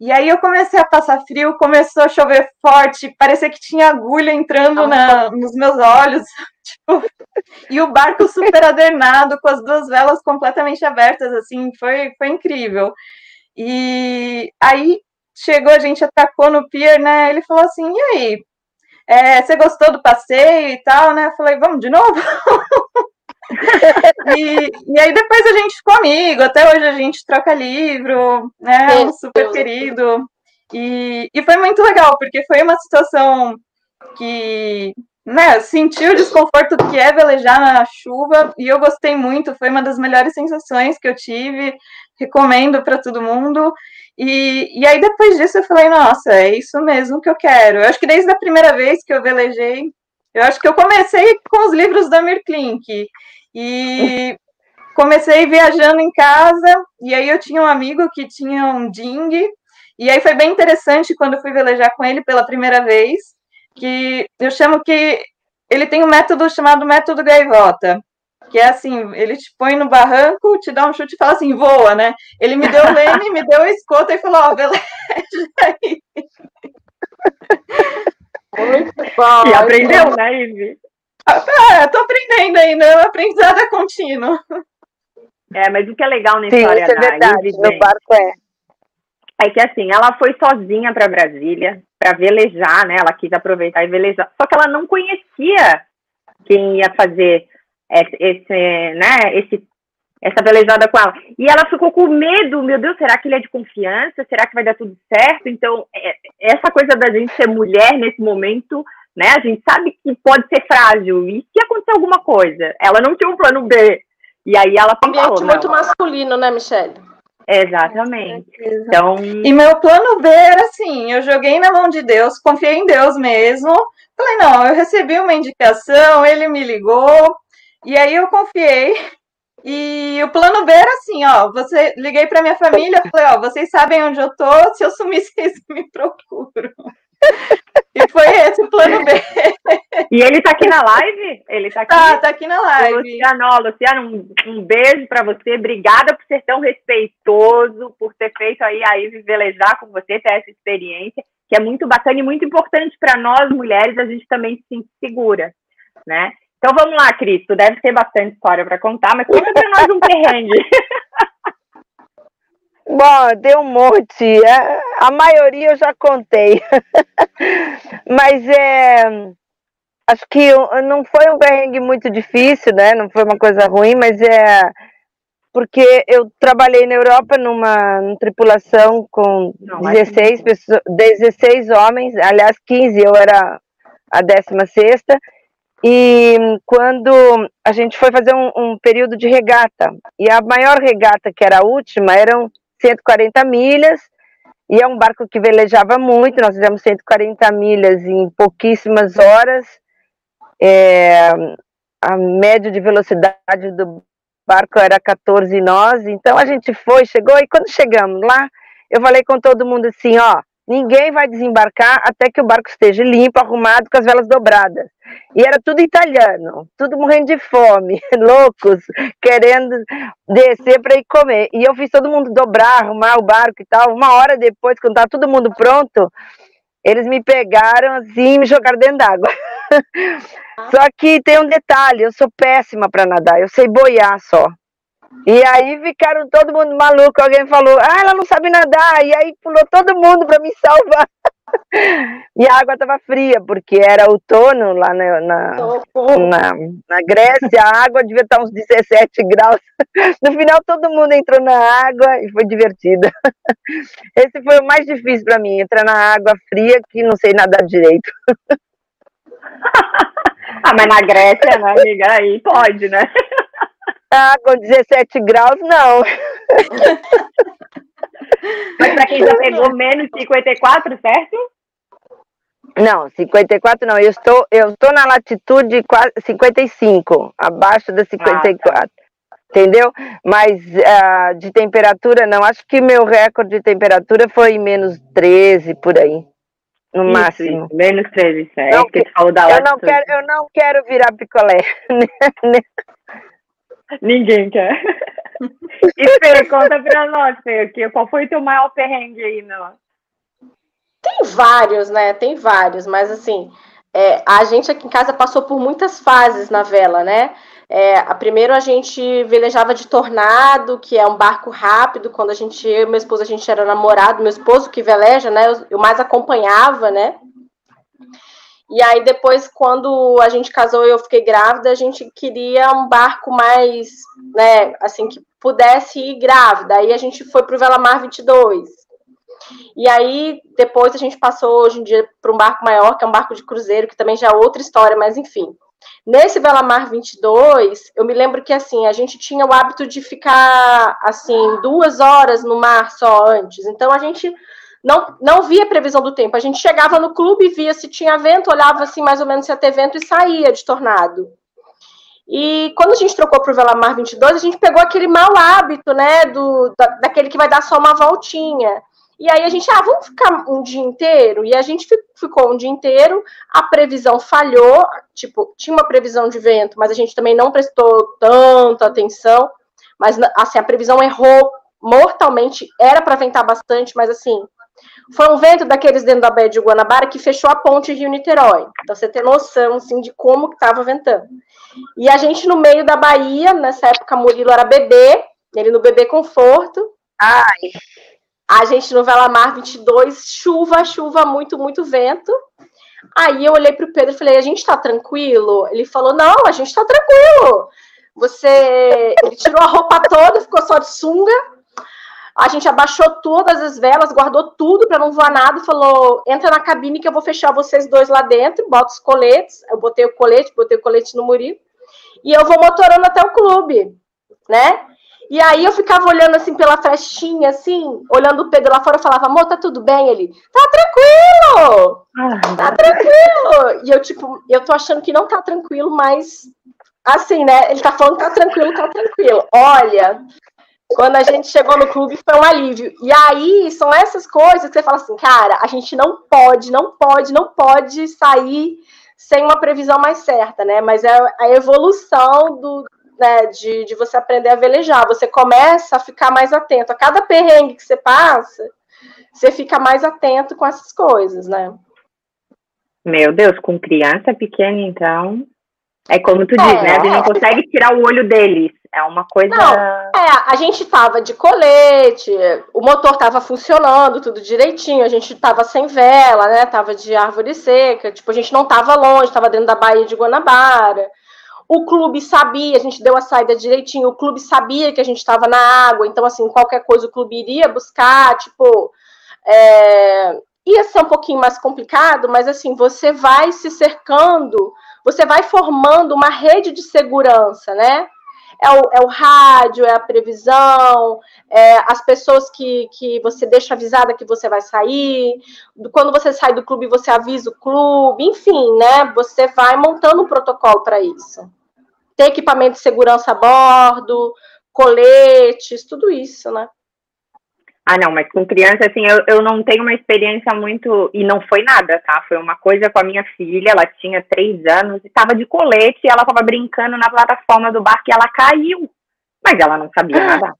S3: E aí eu comecei a passar frio, começou a chover forte, parecia que tinha agulha entrando na, nos meus olhos. [LAUGHS] Tipo, e o barco super adernado, com as duas velas completamente abertas, assim, foi, foi incrível. E aí chegou, a gente atacou no pier, né? Ele falou assim: e aí? É, você gostou do passeio e tal, né? Eu falei, vamos de novo? [LAUGHS] e, e, aí depois a gente ficou amigo, até hoje a gente troca livro, né? É um super querido. E, e foi muito legal, porque foi uma situação que né, senti o desconforto que é velejar na chuva e eu gostei muito, foi uma das melhores sensações que eu tive, recomendo para todo mundo. E, e aí depois disso eu falei, nossa, é isso mesmo que eu quero. Eu acho que desde a primeira vez que eu velejei, eu acho que eu comecei com os livros da Mirklink e [LAUGHS] comecei viajando em casa e aí eu tinha um amigo que tinha um ding e aí foi bem interessante quando eu fui velejar com ele pela primeira vez, que eu chamo que ele tem um método chamado método gaivota, que é assim, ele te põe no barranco, te dá um chute e fala assim, voa, né? Ele me deu o leme, me deu a escota e falou, ó, oh, veleja aí. [LAUGHS]
S4: Muito bom. E aprendeu, bom. né, Ivy?
S3: Ah, tô aprendendo ainda, é um aprendizado é contínuo.
S4: É, mas o que é legal na história
S5: Sim, isso é verdade, Ivy, no barco é.
S4: É que assim, ela foi sozinha para Brasília para velejar, né? Ela quis aproveitar e velejar. Só que ela não conhecia quem ia fazer esse, né, esse, essa velejada com ela. E ela ficou com medo, meu Deus, será que ele é de confiança? Será que vai dar tudo certo? Então, é, essa coisa da gente ser mulher nesse momento, né? A gente sabe que pode ser frágil. E se acontecer alguma coisa? Ela não tinha um plano B. E aí ela
S2: pensou, um ambiente muito masculino, né, Michelle?
S4: Exatamente. Então...
S3: E meu plano B era assim: eu joguei na mão de Deus, confiei em Deus mesmo. Falei, não, eu recebi uma indicação, ele me ligou, e aí eu confiei. E o plano B era assim, ó, você liguei para minha família, falei, ó, vocês sabem onde eu tô, se eu sumir, [LAUGHS] vocês me procuram. [LAUGHS] E foi esse o plano B.
S4: E ele tá aqui na live? Ele tá aqui?
S3: Tá, tá aqui na live.
S4: Luciano, ó, Luciano, um, um beijo para você. Obrigada por ser tão respeitoso, por ter feito aí a Ivy velejar com você, ter essa experiência, que é muito bacana e muito importante para nós mulheres, a gente também se segura, né? Então vamos lá, Cris, tu deve ter bastante história para contar, mas conta para nós um perrengue. [LAUGHS]
S5: Bom, deu um monte. É, a maioria eu já contei. [LAUGHS] mas é. Acho que não foi um perrengue muito difícil, né? Não foi uma coisa ruim, mas é. Porque eu trabalhei na Europa numa, numa tripulação com não, 16, pessoas, 16 homens, aliás, 15, eu era a 16 sexta e quando a gente foi fazer um, um, período de regata, e a maior regata, que era a última, eram 140 milhas, e é um barco que velejava muito, nós fizemos 140 milhas em pouquíssimas horas, é, a média de velocidade do barco era 14 nós, então a gente foi, chegou, e quando chegamos lá, eu falei com todo mundo assim, ó, Ninguém vai desembarcar até que o barco esteja limpo, arrumado, com as velas dobradas. E era tudo italiano, tudo morrendo de fome, [LAUGHS] loucos, querendo descer para ir comer. E eu fiz todo mundo dobrar, arrumar o barco e tal. Uma hora depois, quando estava todo mundo pronto, eles me pegaram assim e me jogaram dentro d'água. [LAUGHS] Só que tem um detalhe, eu sou péssima para nadar, eu sei boiar só. E aí ficaram todo mundo maluco. Alguém falou, ah, ela não sabe nadar. E aí pulou todo mundo para me salvar. [LAUGHS] e a água estava fria, porque era outono lá na, na, na, na, Grécia. A água devia estar uns 17 graus. [LAUGHS] No final, todo mundo entrou na água e foi divertido. [LAUGHS] Esse foi o mais difícil para mim, entrar na água fria que não sei nadar direito.
S4: ah, mas na Grécia, né, amiga? Aí pode, né?
S5: Ah, com 17 graus, não. [LAUGHS]
S4: Mas para quem já pegou menos 54, certo?
S5: Não, 54 não. Eu estou, eu estou na latitude 55, abaixo da 54. Ah, tá. entendeu? Mas uh, de temperatura, não. Acho que meu recorde de temperatura foi menos 13 por aí. No isso, máximo.
S4: Isso, menos 13, é
S5: não,
S4: que tu falou da
S5: eu não quero Eu não quero virar picolé. [LAUGHS]
S4: Ninguém quer. E Fê, conta pra nós, Fê, qual foi o teu maior perrengue aí, não?
S2: Tem vários, né? Tem vários, mas assim, é, a gente aqui em casa passou por muitas fases na vela, né? É, a primeiro a gente velejava de tornado, que é um barco rápido. Quando a gente, eu e meu esposo, a gente era namorado, meu esposo que veleja, né? Eu, eu mais acompanhava, né? E aí depois, quando a gente casou e eu fiquei grávida, a gente queria um barco mais, né, assim, que pudesse ir grávida. Aí a gente foi para o Velamar 22. E aí depois a gente passou hoje em dia para um barco maior, que é um barco de cruzeiro, que também já é outra história, mas enfim. Nesse Velamar 22, eu me lembro que assim, a gente tinha o hábito de ficar assim, duas horas no mar só antes. Então a gente não, não via previsão do tempo. A gente chegava no clube, via se tinha vento, olhava assim mais ou menos se ia ter vento e saía de tornado. E quando a gente trocou para o Velamar 22, a gente pegou aquele mau hábito, né, do, da, daquele que vai dar só uma voltinha. E aí a gente, ah, vamos ficar um dia inteiro? E a gente ficou um dia inteiro, a previsão falhou, tipo, tinha uma previsão de vento, mas a gente também não prestou tanta atenção, mas assim, a previsão errou mortalmente, era para ventar bastante, mas assim, foi um vento daqueles dentro da Baía de Guanabara que fechou a ponte Rio-Niterói. Então você tem noção, assim, de como que estava ventando. E a gente no meio da Bahia, nessa época Murilo era bebê, ele no bebê conforto.
S5: Ai,
S2: a gente no Velamar 22, chuva, chuva, muito, muito vento. Aí eu olhei para o Pedro e falei: a gente está tranquilo? Ele falou: não, a gente está tranquilo. Você. Ele tirou a roupa toda, ficou só de sunga. A gente abaixou todas as velas, guardou tudo para não voar nada e falou: entra na cabine que eu vou fechar vocês dois lá dentro, bota os coletes. Eu botei o colete, botei o colete no Murilo. E eu vou motorando até o clube, né? E aí eu ficava olhando assim pela frestinha, assim, olhando o Pedro lá fora, eu falava, amor, tá tudo bem? Ele, tá tranquilo! Ah, tá tranquilo! E eu, tipo, eu tô achando que não tá tranquilo, mas assim, né? Ele tá falando que tá tranquilo, tá tranquilo. Olha, quando a gente chegou no clube foi um alívio. E aí são essas coisas que você fala assim, cara, a gente não pode, não pode, não pode sair sem uma previsão mais certa, né? Mas é a evolução do, né, de, de você aprender a velejar. Você começa a ficar mais atento. A cada perrengue que você passa, você fica mais atento com essas coisas, né?
S4: Meu Deus, com criança pequena, então. É como tu é, diz, né? A gente não consegue tirar o olho deles. É uma coisa. Não, é,
S2: a gente tava de colete, o motor tava funcionando, tudo direitinho, a gente tava sem vela, né? Tava de árvore seca, tipo, a gente não tava longe, tava dentro da Baía de Guanabara. O clube sabia, a gente deu a saída direitinho, o clube sabia que a gente estava na água, então, assim, qualquer coisa o clube iria buscar, tipo. É, ia ser um pouquinho mais complicado, mas assim, você vai se cercando, você vai formando uma rede de segurança, né? É o, é o rádio, é a previsão, é as pessoas que, que você deixa avisada que você vai sair. Quando você sai do clube, você avisa o clube, enfim, né? Você vai montando um protocolo para isso ter equipamento de segurança a bordo, coletes, tudo isso, né?
S4: Ah, não, mas com criança, assim, eu, eu não tenho uma experiência muito. E não foi nada, tá? Foi uma coisa com a minha filha, ela tinha três anos, e estava de colete, e ela estava brincando na plataforma do barco e ela caiu. Mas ela não sabia ah. nada.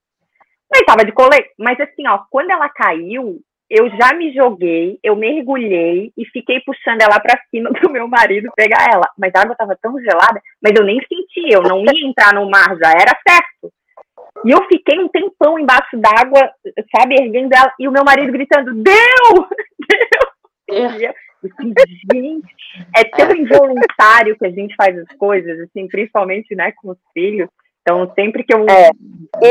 S4: Mas estava de colete. Mas assim, ó, quando ela caiu, eu já me joguei, eu mergulhei e fiquei puxando ela para cima [LAUGHS] do meu marido pegar ela. Mas a água estava tão gelada, mas eu nem senti, eu não ia entrar no mar, já era certo. E eu fiquei um tempão embaixo d'água, sabe, erguendo ela, e o meu marido gritando: Deu! [LAUGHS] Deu! É. gente, é tão involuntário que a gente faz as coisas, assim, principalmente, né, com os filhos. Então, sempre que eu
S5: é,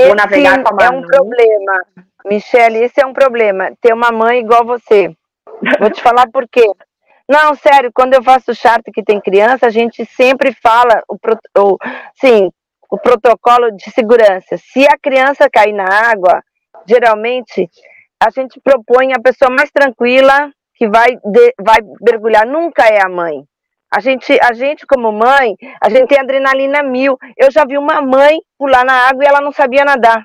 S5: vou navegar com a Manu... é um problema. Michelle, esse é um problema. Ter uma mãe igual você. Vou te falar por quê. Não, sério, quando eu faço charter que tem criança, a gente sempre fala o, o, sim, o protocolo de segurança. Se a criança cair na água, geralmente a gente propõe a pessoa mais tranquila que vai, de, vai mergulhar. Nunca é a mãe. A gente, a gente, como mãe, a gente tem adrenalina mil. Eu já vi uma mãe pular na água e ela não sabia nadar.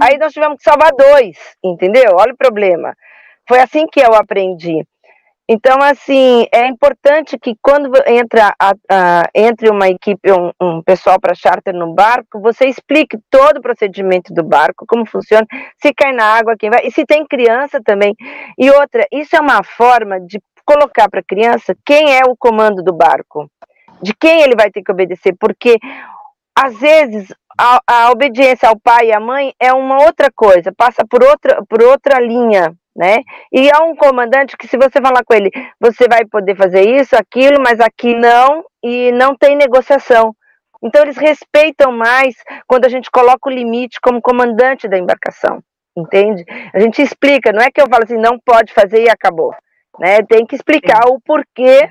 S5: Aí nós tivemos que salvar dois, entendeu? Olha o problema. Foi assim que eu aprendi. Então, assim, é importante que quando entra a, a, entre uma equipe, um, um pessoal para charter no barco, você explique todo o procedimento do barco, como funciona, se cai na água, quem vai, e se tem criança também. E outra, isso é uma forma de colocar para a criança quem é o comando do barco, de quem ele vai ter que obedecer, porque às vezes a, a obediência ao pai e à mãe é uma outra coisa, passa por outra, por outra linha, né? E há um comandante que, se você falar com ele, você vai poder fazer isso, aquilo, mas aqui não, e não tem negociação. Então, eles respeitam mais quando a gente coloca o limite como comandante da embarcação, entende? A gente explica, não é que eu falo assim, não pode fazer e acabou né? Tem que explicar o porquê.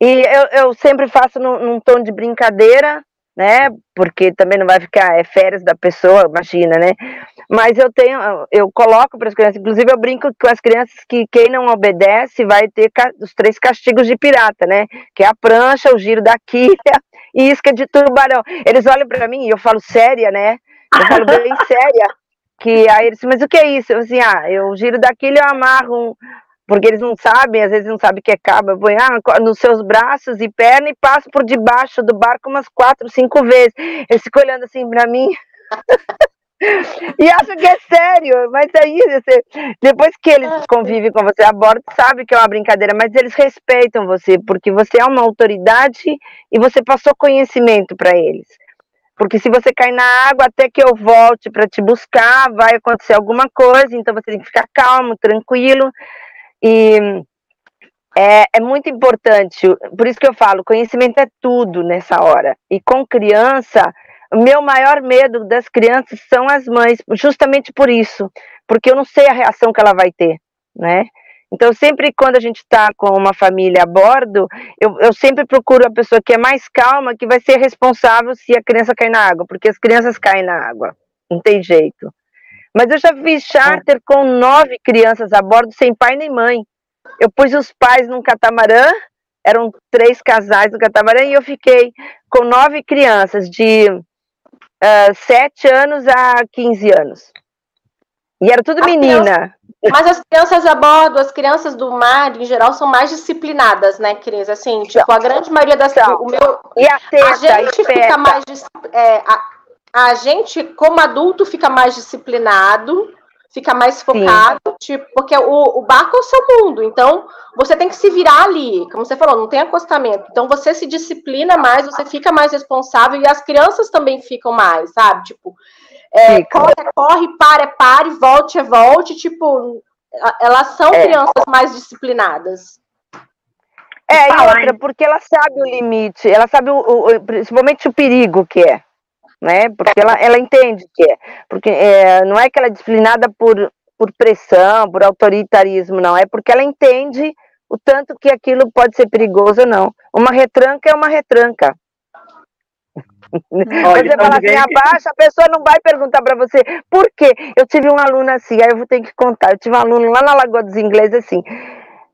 S5: E eu, eu sempre faço num, num, tom de brincadeira, né? Porque também não vai ficar é férias da pessoa, imagina, né? Mas eu tenho, eu coloco para as crianças, inclusive eu brinco com as crianças que quem não obedece vai ter os três castigos de pirata, né? Que é a prancha, o giro da quilha e isca de tubarão. Eles olham para mim e eu falo séria, né? Eu falo bem [LAUGHS] séria. Que aí eles, mas o que é isso? Eu assim, ah, eu giro da quilha, eu amarro um, porque eles não sabem, às vezes não sabem o que é cabo, eu vou ah, nos seus braços e perna e passo por debaixo do barco umas quatro, cinco vezes. Eles ficam olhando assim para mim. [LAUGHS] e acham que é sério, mas aí você, depois que eles convivem com você a bordo, sabe que é uma brincadeira, mas eles respeitam você, porque você é uma autoridade e você passou conhecimento para eles. Porque se você cair na água até que eu volte para te buscar, vai acontecer alguma coisa, então você tem que ficar calmo, tranquilo. E é, é, muito importante, por isso que eu falo, conhecimento é tudo nessa hora. E com criança, o meu maior medo das crianças são as mães, justamente por isso, porque eu não sei a reação que ela vai ter, né? Então, sempre quando a gente está com uma família a bordo, eu, eu sempre procuro a pessoa que é mais calma, que vai ser responsável se a criança cair na água, porque as crianças caem na água, não tem jeito. Mas eu já fiz charter com nove crianças a bordo, sem pai nem mãe. Eu pus os pais num catamarã, eram três casais no catamarã, e eu fiquei com nove crianças, de uh, sete anos a 15 anos. E era tudo menina.
S2: Mas as crianças a bordo, as crianças do mar, em geral, são mais disciplinadas, né, Cris? Assim, tipo, a grande maioria das...
S5: Então, o meu, e a, teta, a
S2: gente fica mais... É, a, a gente, como adulto, fica mais disciplinado, fica mais focado, Sim. tipo, porque o, o barco é o seu mundo, então você tem que se virar ali, como você falou, não tem acostamento. Então você se disciplina mais, você fica mais responsável e as crianças também ficam mais, sabe? Tipo, é, corre, corre, para, é pare, volte, é volte, tipo, elas são é. crianças mais disciplinadas.
S5: É, e outra, porque ela sabe o limite, ela sabe o, o, principalmente o perigo que é né? Porque ela, ela entende que é. Porque é, não é que ela é disciplinada por, por pressão, por autoritarismo, não. É porque ela entende o tanto que aquilo pode ser perigoso ou não. Uma retranca é uma retranca. [LAUGHS] Olha, você fala assim, abaixa, a pessoa não vai perguntar para você por quê. Eu tive um aluno assim, aí eu vou ter que contar. Eu tive um aluno lá na Lagoa dos Ingleses assim.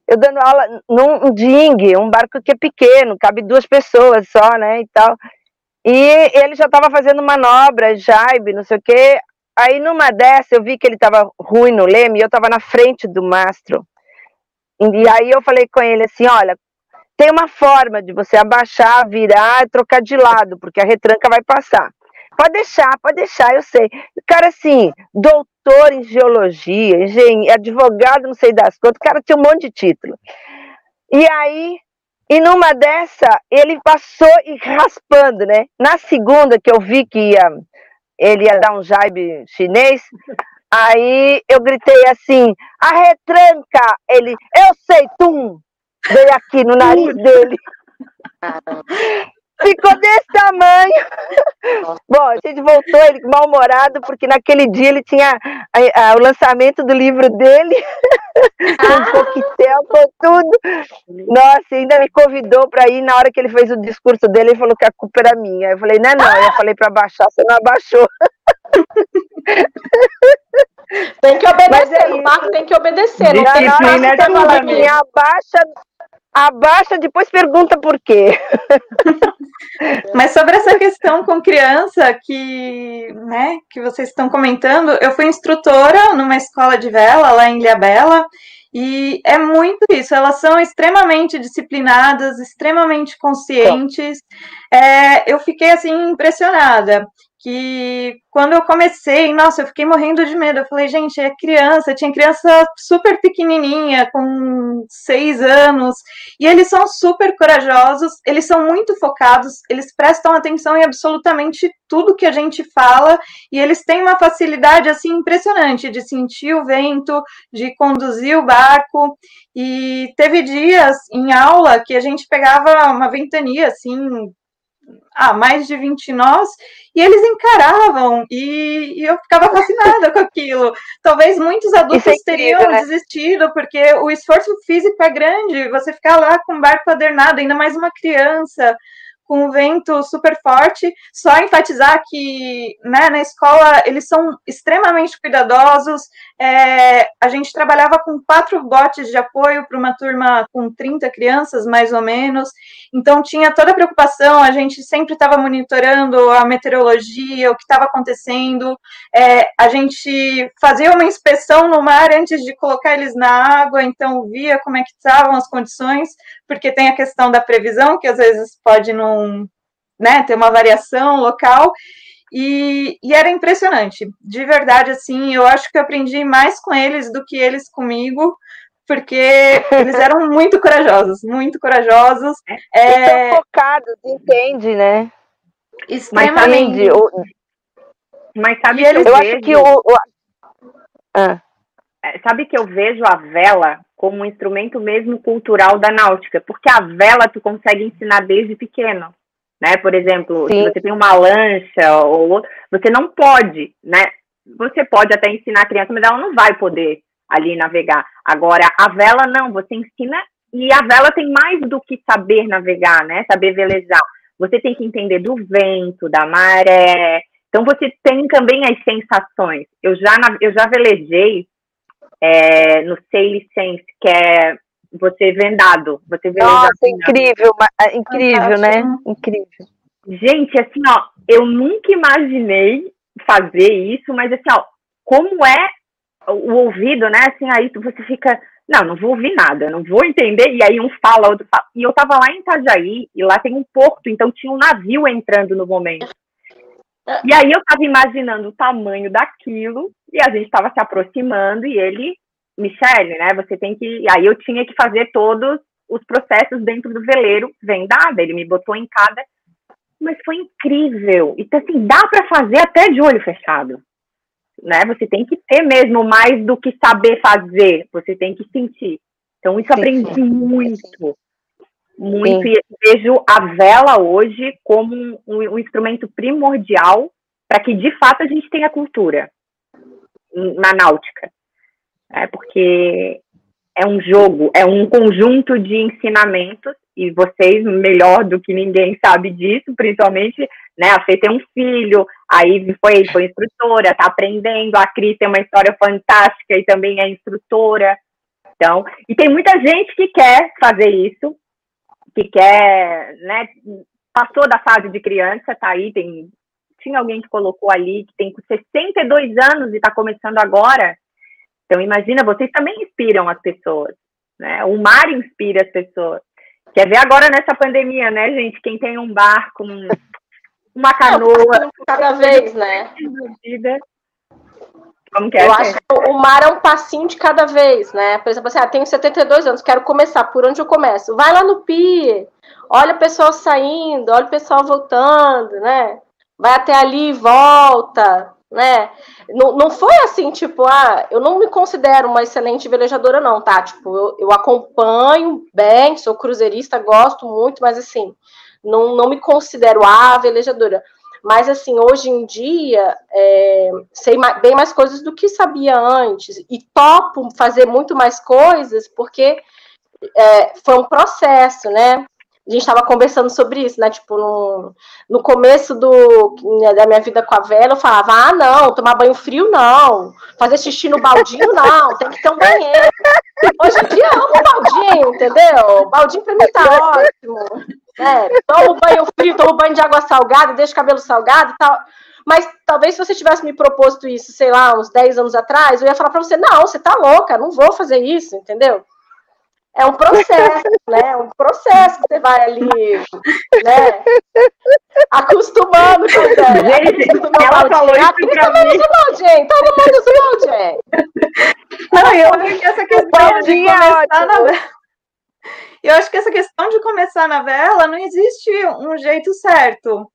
S5: Eu dando aula num ding, um barco que é pequeno, cabe duas pessoas só, né, e tal. E ele já estava fazendo manobra, jaibe, não sei o quê. Aí numa dessa eu vi que ele estava ruim no leme e eu estava na frente do mastro. E aí eu falei com ele assim, olha, tem uma forma de você abaixar, virar trocar de lado, porque a retranca vai passar. Pode deixar, pode deixar, eu sei. O cara, assim, doutor em geologia, engenheiro, advogado, não sei das quantas, o cara tinha um monte de título. E aí e numa dessa, ele passou e raspando, né? Na segunda, que eu vi que ia, ele ia dar um jaibe chinês, aí eu gritei assim, a retranca! Ele, eu sei, tum! Veio aqui no nariz dele. Ficou desse tamanho. Bom, a gente voltou ele mal-humorado, porque naquele dia ele tinha a, a, o lançamento do livro dele, um coquetel, com tudo. Nossa, ainda me convidou para ir. Na hora que ele fez o discurso dele, ele falou que a culpa era minha. Eu falei, não é não. Eu falei para baixar, você não abaixou.
S2: Tem que obedecer, é o barco tem que obedecer.
S5: Não, não, não, não, abaixa, abaixa, depois pergunta por quê. [LAUGHS] [LAUGHS]
S3: Mas sobre essa questão com criança que, né, que vocês estão comentando, eu fui instrutora numa escola de vela lá em Ilhabela, e é muito isso, elas são extremamente disciplinadas, extremamente conscientes. É, eu fiquei assim impressionada que quando eu comecei, nossa, eu fiquei morrendo de medo. Eu falei, gente, é criança, tinha criança super pequenininha, com seis anos, e eles são super corajosos, eles são muito focados, eles prestam atenção em absolutamente tudo que a gente fala, e eles têm uma facilidade, assim, impressionante de sentir o vento, de conduzir o barco, e teve dias em aula que a gente pegava uma ventania, assim, ah, mais de 20 nós, e eles encaravam, e, e eu ficava fascinada com aquilo. Talvez muitos adultos é incrível, teriam né? desistido, porque o esforço físico é grande, você ficar lá com o barco adernado, ainda mais uma criança, com um vento super forte. Só enfatizar que né, na escola eles são extremamente cuidadosos. É, a gente trabalhava com quatro botes de apoio para uma turma com 30 crianças, mais ou menos. Então tinha toda a preocupação, a gente sempre estava monitorando a meteorologia, o que estava acontecendo. É, a gente fazia uma inspeção no mar antes de colocar eles na água, então via como é que estavam as condições, porque tem a questão da previsão, que às vezes pode não né, ter uma variação local. E, e, era impressionante, de verdade, assim, eu acho que eu aprendi mais com eles do que eles comigo, porque eles eram [LAUGHS] muito corajosos, muito corajosos.
S5: É, é... focados, entende, né?
S3: Extremamente.
S4: Mas sabe, mas sabe que eu,
S5: eu
S4: vejo...
S5: acho que o... o... Ah.
S4: É, sabe que eu vejo a vela como um instrumento mesmo cultural da náutica, porque a vela tu consegue ensinar desde pequeno, né? Por exemplo, Sim. se você tem uma lancha ou você não pode, né? Você pode até ensinar a criança, mas ela não vai poder ali navegar. Agora, a vela não, você ensina e a vela tem mais do que saber navegar, né? Saber velejar. Você tem que entender do vento, da maré. Então você tem também as sensações. Eu já eu já velejei é, no Sail Sense, que é você vendado, você velejar.
S5: Nossa, incrível, é incrível, né? Incrível.
S4: Gente, assim, ó, eu nunca imaginei fazer isso, mas assim, ó, como é o ouvido, né? Assim, aí você fica, não, não vou ouvir nada, não vou entender. E aí um fala, outro fala. E eu tava lá em Itajaí, e lá tem um porto, então tinha um navio entrando no momento. E aí eu tava imaginando o tamanho daquilo, e a gente tava se aproximando, e ele, Michele, né? Você tem que. E aí eu tinha que fazer todos os processos dentro do veleiro vendada. Ele me botou em cada. Mas foi incrível. Então, assim, dá para fazer até de olho fechado né? Você tem que ter mesmo mais do que saber fazer, você tem que sentir. Então, isso sim, aprendi sim. muito. Muito. Sim. E vejo a vela hoje como um, um instrumento primordial para que, de fato, a gente tenha cultura na náutica. É porque é um jogo, é um conjunto de ensinamentos, e vocês, melhor do que ninguém, [LAUGHS] sabe disso, principalmente né? A Fê tem um filho, aí foi, foi instrutora, tá aprendendo. A Cris tem uma história fantástica e também é instrutora. Então, e tem muita gente que quer fazer isso, que quer, né? Passou da fase de criança, tá aí, tem tinha alguém que colocou ali que tem 62 anos e está começando agora. Então, imagina, vocês também inspiram as pessoas, né? O mar inspira as pessoas. Quer ver agora nessa pandemia, né, gente? Quem tem um barco, um, uma canoa. Não,
S2: cada vez, né?
S4: Como que é?
S2: Eu acho que o mar é um passinho de cada vez, né? Por exemplo, assim, ah, tenho 72 anos, quero começar. Por onde eu começo? Vai lá no pier, olha o pessoal saindo, olha o pessoal voltando, né? Vai até ali e volta, né? Não, não foi assim, tipo, ah, eu não me considero uma excelente velejadora, não, tá? Tipo, eu, eu acompanho bem, sou cruzeirista, gosto muito, mas assim, não, não me considero a velejadora. Mas, assim, hoje em dia, é, sei mais, bem mais coisas do que sabia antes. E topo fazer muito mais coisas, porque é, foi um processo, né? A gente estava conversando sobre isso, né? Tipo, no, no começo do, né, da minha vida com a vela, eu falava: ah, não, tomar banho frio não, fazer xixi no baldinho não, tem que ter um banheiro. Hoje em dia eu amo o baldinho, entendeu? O baldinho pra mim tá ótimo. É, tomo banho frio, tomo banho de água salgada, deixo cabelo salgado e tal. Mas talvez se você tivesse me proposto isso, sei lá, uns 10 anos atrás, eu ia falar para você: não, você tá louca, não vou fazer isso, entendeu? É um processo, [LAUGHS] né? É um processo que você vai ali, né? Acostumando com o
S4: Gente, ela falou isso pra mim.
S2: Balde, todo mundo usa balde.
S3: Não, eu acho que essa questão de começar na eu acho que essa questão de começar na vela não existe um jeito certo.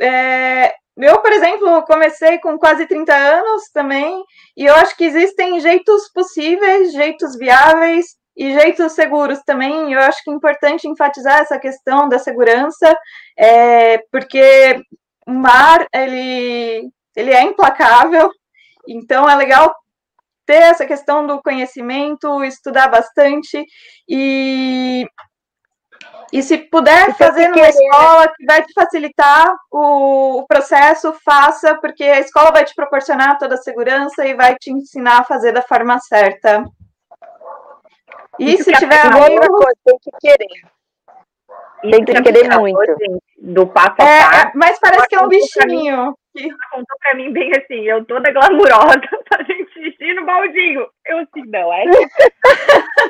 S3: É, eu, por exemplo, comecei com quase 30 anos também, e eu acho que existem jeitos possíveis, jeitos viáveis e jeitos seguros também. Eu acho que é importante enfatizar essa questão da segurança, é, porque o mar ele, ele é implacável, então é legal ter essa questão do conhecimento, estudar bastante e e se puder fazer numa escola que vai te facilitar o, o, processo, faça, porque a escola vai te proporcionar toda a segurança e vai te ensinar a fazer da forma certa. E se tiver
S5: outra coisa, tem que querer. Tem que querer muito.
S4: do passo a
S3: é, passo. mas parece que é um bichinho.
S4: Ela contou pra mim bem assim, eu toda glamurosa, [LAUGHS] fazendo xixi no baldinho. Eu assim, não, é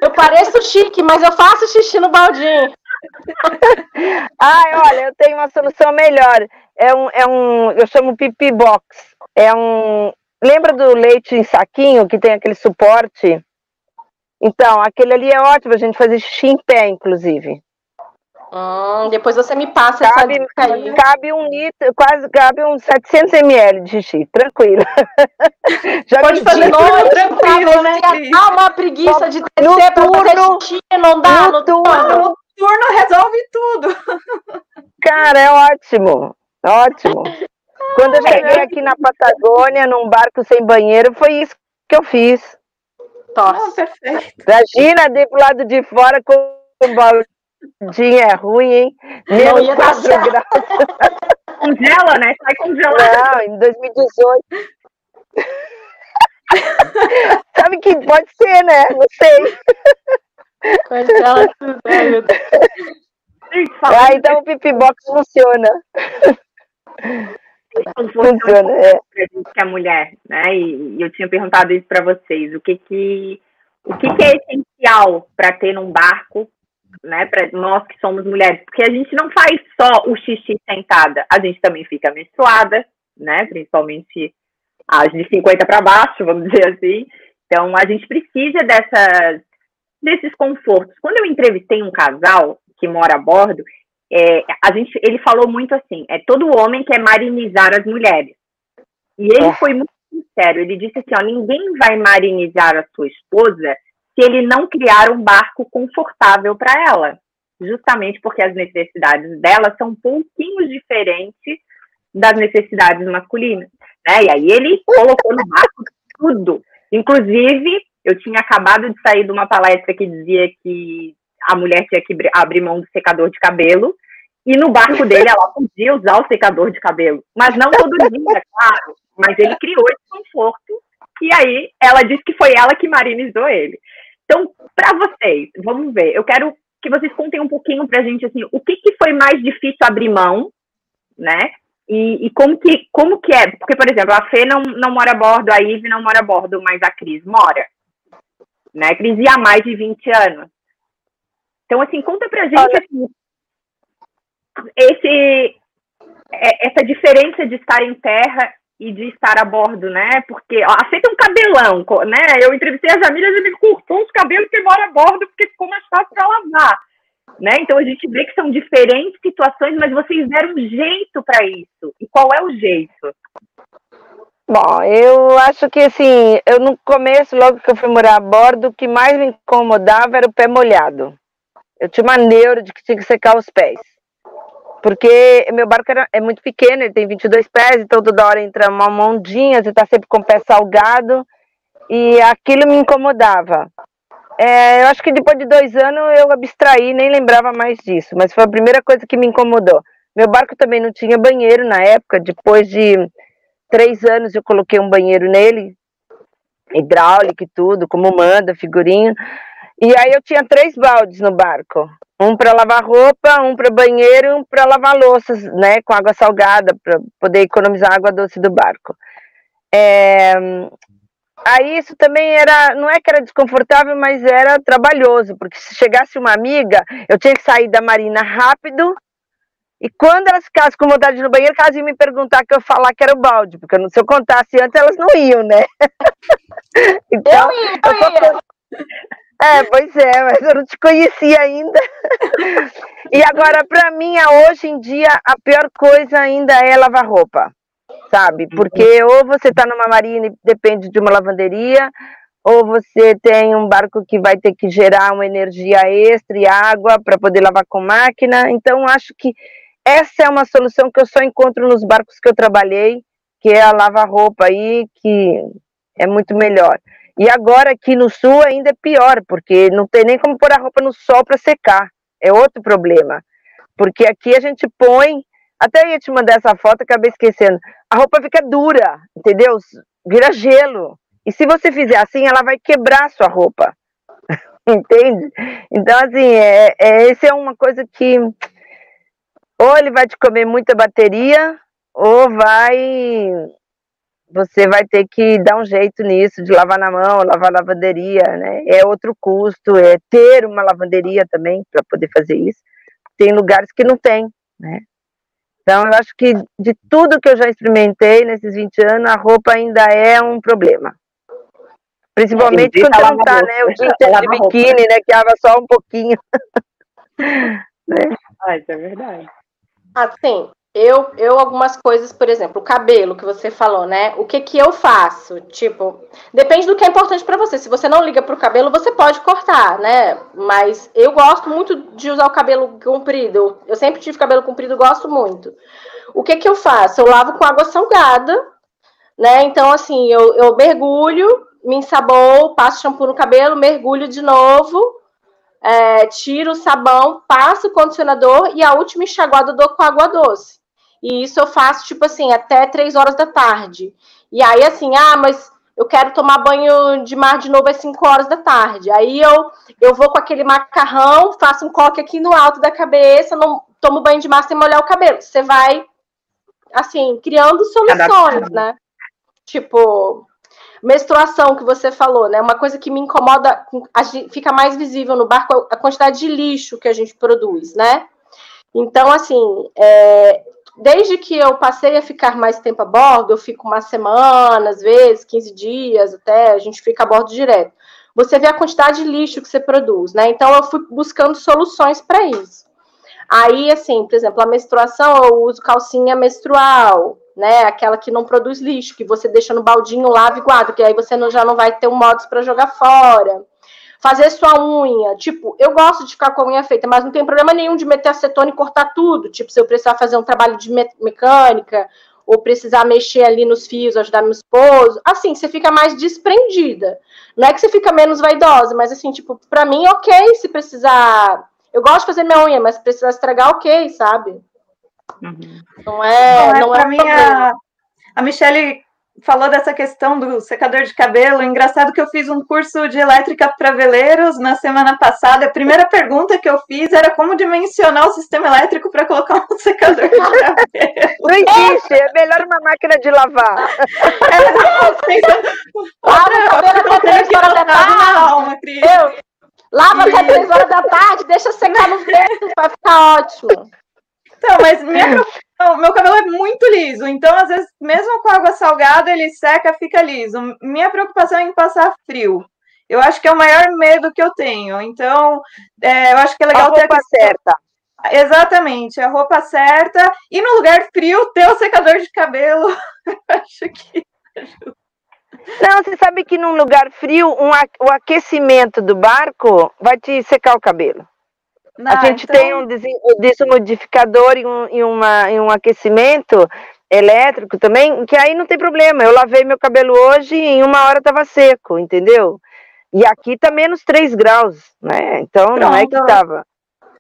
S2: Eu pareço chique, mas eu faço xixi no baldinho. [LAUGHS]
S5: Ai, olha, eu tenho uma solução melhor. É um, é um, eu chamo pipi box. É um, lembra do leite em saquinho que tem aquele suporte? Então, aquele ali é ótimo, a gente fazer xixi em pé, inclusive.
S2: Hum, depois você me passa
S5: cabe, essa aí. Cabe um litro, quase cabe uns 700 ml de xixi, tranquilo. [LAUGHS]
S3: Já Pode fazer noite, tranquilo, né?
S2: Dá uma preguiça de descer para fazer xixi, não dá?
S3: No, no turno, no turno resolve tudo.
S5: Cara, é ótimo, ótimo. Quando eu cheguei aqui na Patagônia, num barco sem banheiro, foi isso que eu fiz.
S3: Nossa, perfeito.
S5: Imagina de pro lado de fora com um balde Dia é ruim, hein?
S2: Menos 4 graus. [LAUGHS]
S4: Congela, né? Sai congelado.
S5: Não, em 2018. [LAUGHS] Sabe que pode ser, né? Não sei.
S2: Congela [LAUGHS] tudo, ai meu Deus.
S5: Ah, então o pipibox funciona.
S4: Funciona, é. Que a mulher, né? E, eu tinha perguntado isso para vocês. O que que o que, que é essencial para ter num barco né, para nós que somos mulheres, porque a gente não faz só o xixi sentada, a gente também fica menstruada, né, principalmente as de 50 para baixo, vamos dizer assim. Então a gente precisa dessas desses confortos. Quando eu entrevistei um casal que mora a bordo, é, a gente, ele falou muito assim: é todo homem quer marinizar as mulheres. E ele é. foi muito sincero. Ele disse assim: ó, ninguém vai marinizar a sua esposa se ele não criar um barco confortável para ela, justamente porque as necessidades dela são um pouquinho diferentes das necessidades masculinas, né? E aí ele colocou no barco tudo, inclusive eu tinha acabado de sair de uma palestra que dizia que a mulher tinha que abrir mão do secador de cabelo e no barco dele ela podia usar o secador de cabelo, mas não todo dia, claro. Mas ele criou esse conforto e aí ela disse que foi ela que marinizou ele. Então, para vocês, vamos ver, eu quero que vocês contem um pouquinho para a gente, assim, o que, que foi mais difícil abrir mão, né? E, e, como, que, como que é? Porque, por exemplo, a Fê não, não mora a bordo, a Ive não mora a bordo, mas a Cris mora. Né? A Cris ia há mais de 20 anos. Então, assim, conta pra gente, assim, esse, é, essa diferença de estar em terra e de estar a bordo, né? Porque ó, a Fê tem um cabelão, né? Eu entrevistei a Jamila e ele cortou os cabelos que mora a bordo porque ficou mais fácil para lavar. Né? Então a gente vê que são diferentes situações, mas vocês deram um jeito para isso. E qual é o jeito?
S5: Bom, eu acho que assim, eu no começo, logo que eu fui morar a bordo, o que mais me incomodava era o pé molhado. Eu tinha uma neura de que tinha que secar os pés. Porque meu barco era, é muito pequeno, ele tem 22 pés, então toda hora entra uma ondinha, você está sempre com o pé salgado, e aquilo me incomodava. É, eu acho que depois de dois anos eu abstraí, nem lembrava mais disso, mas foi a primeira coisa que me incomodou. Meu barco também não tinha banheiro na época, depois de três anos eu coloquei um banheiro nele, hidráulico e tudo, como manda, figurinho. E aí eu tinha três baldes no barco. Um para lavar roupa, um para banheiro e um para lavar louças, né, com água salgada, para poder economizar a água doce do barco. É, Aí isso também era, não é que era desconfortável, mas era trabalhoso, porque se chegasse uma amiga, eu tinha que sair da marina rápido, e quando elas ficassem com vontade no banheiro, elas iam me perguntar que eu falar que era o balde, porque se eu contasse antes, elas não iam, né? [LAUGHS]
S2: então, eu ia, eu ia.
S5: É, pois é, mas eu não te conhecia ainda. e agora, para mim, hoje em dia, a pior coisa ainda é lavar roupa sabe? Porque ou você está numa marina e depende de uma lavanderia, ou você tem um barco que vai ter que gerar uma energia extra e água para poder lavar com máquina. Então, acho que essa é uma solução que eu só encontro nos barcos que eu trabalhei, que é a lava-roupa aí, que é muito melhor. E agora aqui no sul ainda é pior, porque não tem nem como pôr a roupa no sol para secar. É outro problema. Porque aqui a gente põe até ia te mandar essa foto, acabei esquecendo. A roupa fica dura, entendeu? Vira gelo. E se você fizer assim, ela vai quebrar a sua roupa. [LAUGHS] Entende? Então, assim, é, é, esse é uma coisa que ou ele vai te comer muita bateria, ou vai. Você vai ter que dar um jeito nisso, de lavar na mão, lavar lavanderia, né? É outro custo, é ter uma lavanderia também para poder fazer isso. Tem lugares que não tem, né? Então, eu acho que de tudo que eu já experimentei nesses 20 anos, a roupa ainda é um problema. Principalmente quando você não tá, né? O dia inteiro de biquíni, né? Que lava só um pouquinho. [LAUGHS]
S4: né? Ah, isso é verdade.
S2: Assim, eu, eu algumas coisas, por exemplo, o cabelo que você falou, né? O que que eu faço? Tipo, depende do que é importante para você. Se você não liga pro cabelo, você pode cortar, né? Mas eu gosto muito de usar o cabelo comprido. Eu sempre tive cabelo comprido, gosto muito. O que que eu faço? Eu lavo com água salgada, né? Então, assim, eu, eu mergulho, me ensaboo, passo shampoo no cabelo, mergulho de novo, é, tiro o sabão, passo o condicionador e a última enxaguada eu dou com água doce. E isso eu faço, tipo assim, até três horas da tarde. E aí, assim, ah, mas eu quero tomar banho de mar de novo às 5 horas da tarde. Aí eu, eu vou com aquele macarrão, faço um coque aqui no alto da cabeça, não tomo banho de mar sem molhar o cabelo. Você vai, assim, criando soluções, né? Tipo, menstruação que você falou, né? Uma coisa que me incomoda, fica mais visível no barco, a quantidade de lixo que a gente produz, né? Então, assim, é, desde que eu passei a ficar mais tempo a bordo, eu fico uma semana, às vezes, 15 dias até, a gente fica a bordo direto. Você vê a quantidade de lixo que você produz, né? Então eu fui buscando soluções para isso. Aí, assim, por exemplo, a menstruação, eu uso calcinha menstrual, né? Aquela que não produz lixo, que você deixa no baldinho, lava e guarda, que aí você não, já não vai ter um modus para jogar fora fazer sua unha. Tipo, eu gosto de ficar com a unha feita, mas não tem problema nenhum de meter acetona e cortar tudo. Tipo, se eu precisar fazer um trabalho de me mecânica ou precisar mexer ali nos fios, ajudar meu esposo, assim, você fica mais desprendida. Não é que você fica menos vaidosa, mas assim, tipo, pra mim, ok, se precisar. Eu gosto de fazer minha unha, mas se precisar estragar, ok, sabe?
S3: Uhum. Não é. Não, é não é pra mim, a, a Michelle falou dessa questão do secador de cabelo. Engraçado que eu fiz um curso de elétrica para veleiros na semana passada. A primeira pergunta que eu fiz era como dimensionar o sistema elétrico para colocar um [LAUGHS] secador de cabelo.
S5: Não existe, é melhor uma máquina de lavar.
S2: É, Lava o cabelo até três horas da tarde. Eu, lava até três horas da tarde, deixa secar no vento, vai ficar ótimo.
S3: Então, mas minha [LAUGHS] meu cabelo é muito liso, então às vezes, mesmo com água salgada, ele seca, fica liso. Minha preocupação é em passar frio. Eu acho que é o maior medo que eu tenho. Então, é, eu acho que é legal
S5: a roupa ter a certa.
S3: Exatamente, a roupa certa. E no lugar frio, ter o secador de cabelo. [LAUGHS] acho que
S5: Não, você sabe que num lugar frio, um, o aquecimento do barco vai te secar o cabelo. Não, a gente então... tem um desmodificador e um, e, uma, e um aquecimento elétrico também, que aí não tem problema. Eu lavei meu cabelo hoje e em uma hora estava seco, entendeu? E aqui tá menos 3 graus, né? Então Pronto. não é que tava.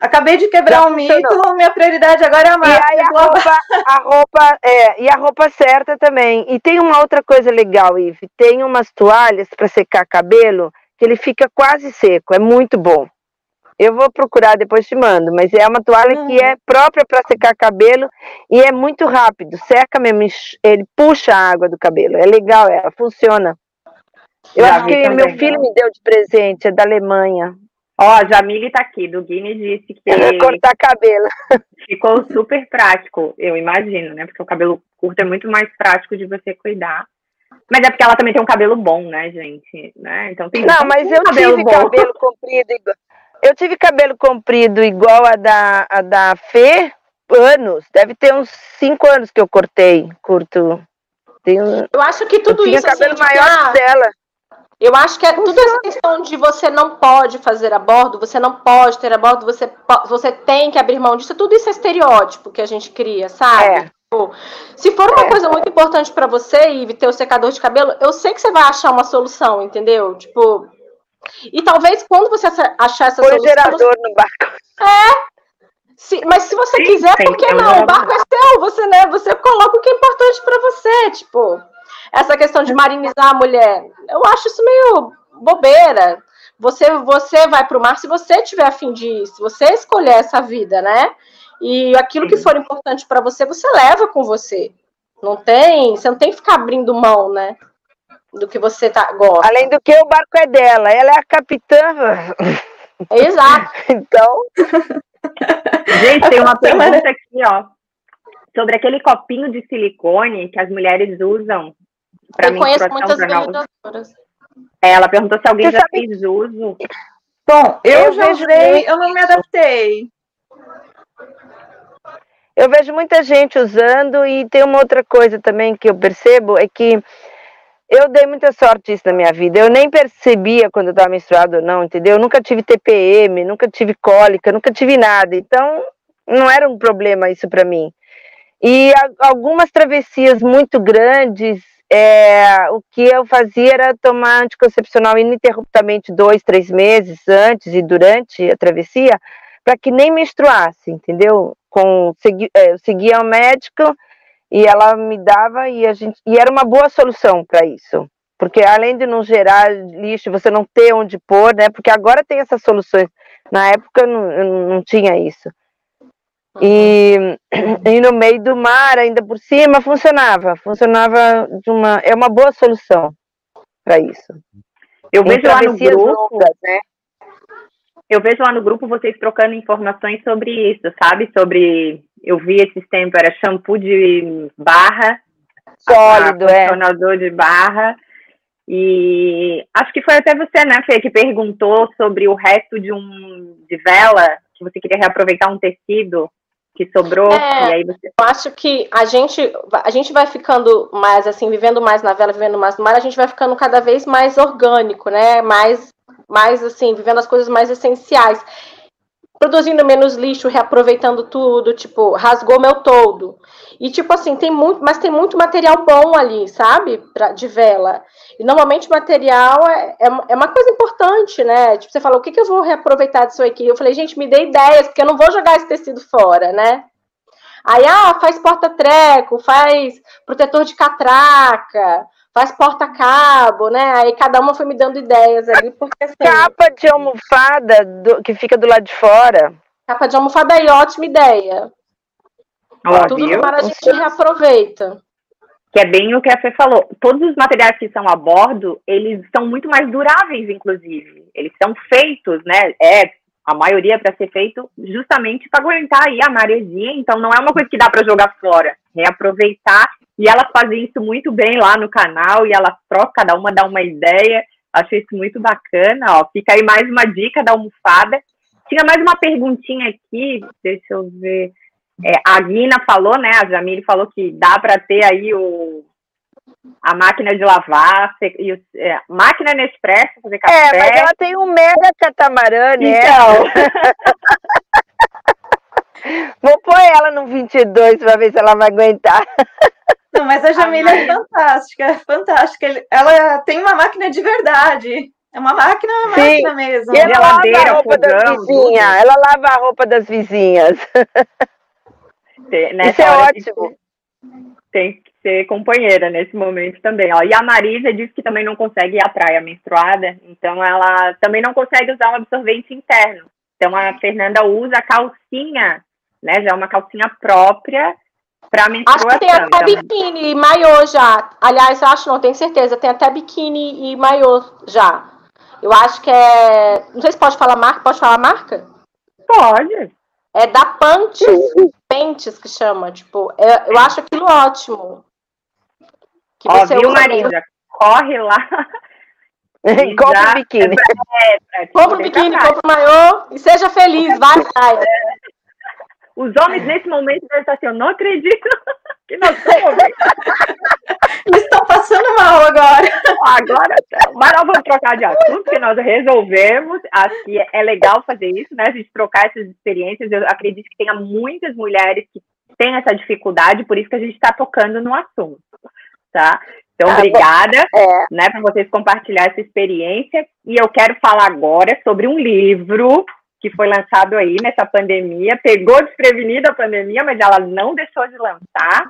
S3: Acabei de quebrar Já um mito, minha prioridade agora é a
S5: máquina. E a roupa, a roupa, é, e a roupa certa também. E tem uma outra coisa legal, Ive, tem umas toalhas para secar cabelo que ele fica quase seco, é muito bom. Eu vou procurar, depois te mando, mas é uma toalha que é própria para secar cabelo e é muito rápido, seca mesmo, ele puxa a água do cabelo. É legal, ela funciona. Eu Já acho que também, meu filho me deu de presente, é da Alemanha.
S4: Ó, a Jamile tá aqui, do Guinness disse que. [LAUGHS]
S5: cortar cabelo.
S4: Ficou super prático, eu imagino, né? Porque o cabelo curto é muito mais prático de você cuidar. Mas é porque ela também tem um cabelo bom, né, gente? Né? Então tem
S5: Não, mas eu cabelo tive bom. cabelo comprido igual. Eu tive cabelo comprido igual a da, a da Fê, anos. Deve ter uns cinco anos que eu cortei, curto.
S2: Tenho, eu acho que tudo
S5: eu
S2: isso.
S5: cabelo assim, maior dela.
S2: Eu acho que é tudo essa questão de você não pode fazer aborto, você não pode ter aborto, você, você tem que abrir mão disso. Tudo isso é estereótipo que a gente cria, sabe? É. Tipo, se for uma é. coisa muito importante para você e ter o secador de cabelo, eu sei que você vai achar uma solução, entendeu? Tipo, e talvez quando você achar essa
S5: Põe
S2: solução.
S5: gerador você... no barco.
S2: É. Se, mas se você sim, quiser, por que não? O barco é seu, você, né, você coloca o que é importante para você, tipo essa questão de marinizar a mulher. Eu acho isso meio bobeira. Você, você vai para o mar se você tiver afim de se você escolher essa vida, né? E aquilo que for importante para você, você leva com você. Não tem, você não tem que ficar abrindo mão, né? Do que você tá, gosta.
S5: Além do que o barco é dela, ela é a capitã.
S2: Exato. [LAUGHS]
S5: então.
S4: Gente, tem uma [LAUGHS] pergunta aqui, ó. Sobre aquele copinho de silicone que as mulheres usam
S2: para mim, conheço muitas vendedoras.
S4: É, ela perguntou se alguém Você já sabe... fez uso.
S3: Bom, eu, eu já usei, eu não me adaptei.
S5: Eu vejo muita gente usando e tem uma outra coisa também que eu percebo é que eu dei muita sorte isso na minha vida. Eu nem percebia quando eu estava menstruada ou não, entendeu? Eu nunca tive TPM, nunca tive cólica, nunca tive nada. Então, não era um problema isso para mim. E algumas travessias muito grandes é, o que eu fazia era tomar anticoncepcional ininterruptamente dois, três meses antes e durante a travessia, para que nem menstruasse, entendeu? Com, segui, é, eu seguia o médico e ela me dava e a gente e era uma boa solução para isso, porque além de não gerar lixo, você não ter onde pôr, né? Porque agora tem essas soluções. Na época não, não tinha isso. E, e no meio do mar, ainda por cima, funcionava. Funcionava de uma. É uma boa solução para isso.
S4: Eu vejo lá no grupo. Longas, né? Eu vejo lá no grupo vocês trocando informações sobre isso, sabe? Sobre. Eu vi esses tempos, era shampoo de barra.
S5: Sólido, é.
S4: Condicionador de barra. E acho que foi até você, né, Fê, que perguntou sobre o resto de um de vela, que você queria reaproveitar um tecido que sobrou, é, e aí você...
S2: Eu acho que a gente, a gente vai ficando mais, assim, vivendo mais na vela, vivendo mais no mar, a gente vai ficando cada vez mais orgânico, né, mais, mais assim, vivendo as coisas mais essenciais produzindo menos lixo, reaproveitando tudo, tipo, rasgou meu todo. E tipo assim, tem muito, mas tem muito material bom ali, sabe? Pra, de vela. E normalmente material é, é, é, uma coisa importante, né? Tipo, você fala, o que, que eu vou reaproveitar disso aqui? Eu falei, gente, me dê ideias, porque eu não vou jogar esse tecido fora, né? Aí, ah, faz porta-treco, faz protetor de catraca, faz porta-cabo, né? Aí cada uma foi me dando ideias ali, porque assim,
S5: Capa de almofada do, que fica do lado de fora.
S2: Capa de almofada aí, ótima ideia. Ó, Tudo viu? no mar a gente reaproveita.
S4: Que é bem o que a Fê falou. Todos os materiais que são a bordo, eles são muito mais duráveis, inclusive. Eles são feitos, né? É, a maioria para ser feito justamente para aguentar aí a maresia, então não é uma coisa que dá para jogar fora, reaproveitar e elas fazem isso muito bem lá no canal e elas trocam, cada uma dá uma ideia. Achei isso muito bacana. Ó. Fica aí mais uma dica da almofada. Tinha mais uma perguntinha aqui, deixa eu ver. É, a Guina falou, né? A Jamile falou que dá para ter aí o, a máquina de lavar, e, é, máquina Nespresso, fazer café.
S5: É, mas ela tem um mega catamarã, né?
S4: Então. [LAUGHS]
S5: Vou pôr ela no 22 para ver se ela vai aguentar.
S3: Não, mas a Jamila é fantástica, é fantástica. Ela tem uma máquina de verdade. É uma máquina, é uma Sim. máquina mesmo.
S5: E ela lava a roupa fogão, das vizinhas. Ela lava a roupa das vizinhas.
S4: Isso é ótimo. Tem que ser companheira nesse momento também. Ó. E a Marisa disse que também não consegue ir à praia menstruada, então ela também não consegue usar um absorvente interno. Então a Fernanda usa a calcinha, né? Já é uma calcinha própria para menstruação.
S2: Acho que tem até então. biquíni e maiô já. Aliás, acho não, tenho certeza. Tem até biquíni e maiô já. Eu acho que é. Não sei se pode falar marca. Pode falar marca?
S4: Pode.
S2: É da Pantes, Pentes que chama. Tipo, é, eu acho aquilo ótimo.
S4: Que Ó, você viu, Marisa? Corre lá. [LAUGHS]
S5: compra o biquíni.
S2: É, é, compra o biquíni, compra o maiô e seja feliz, vai, vai. [LAUGHS]
S4: Os homens, nesse momento, devem estar assim, eu não acredito [LAUGHS] que nós estamos
S3: estão passando mal agora.
S4: Agora, mas nós vamos trocar de assunto, porque nós resolvemos. Acho que é legal fazer isso, né? A gente trocar essas experiências. Eu acredito que tenha muitas mulheres que têm essa dificuldade, por isso que a gente está tocando no assunto, tá? Então, ah, obrigada, é. né, por vocês compartilhar essa experiência. E eu quero falar agora sobre um livro que foi lançado aí nessa pandemia, pegou desprevenida a pandemia, mas ela não deixou de lançar,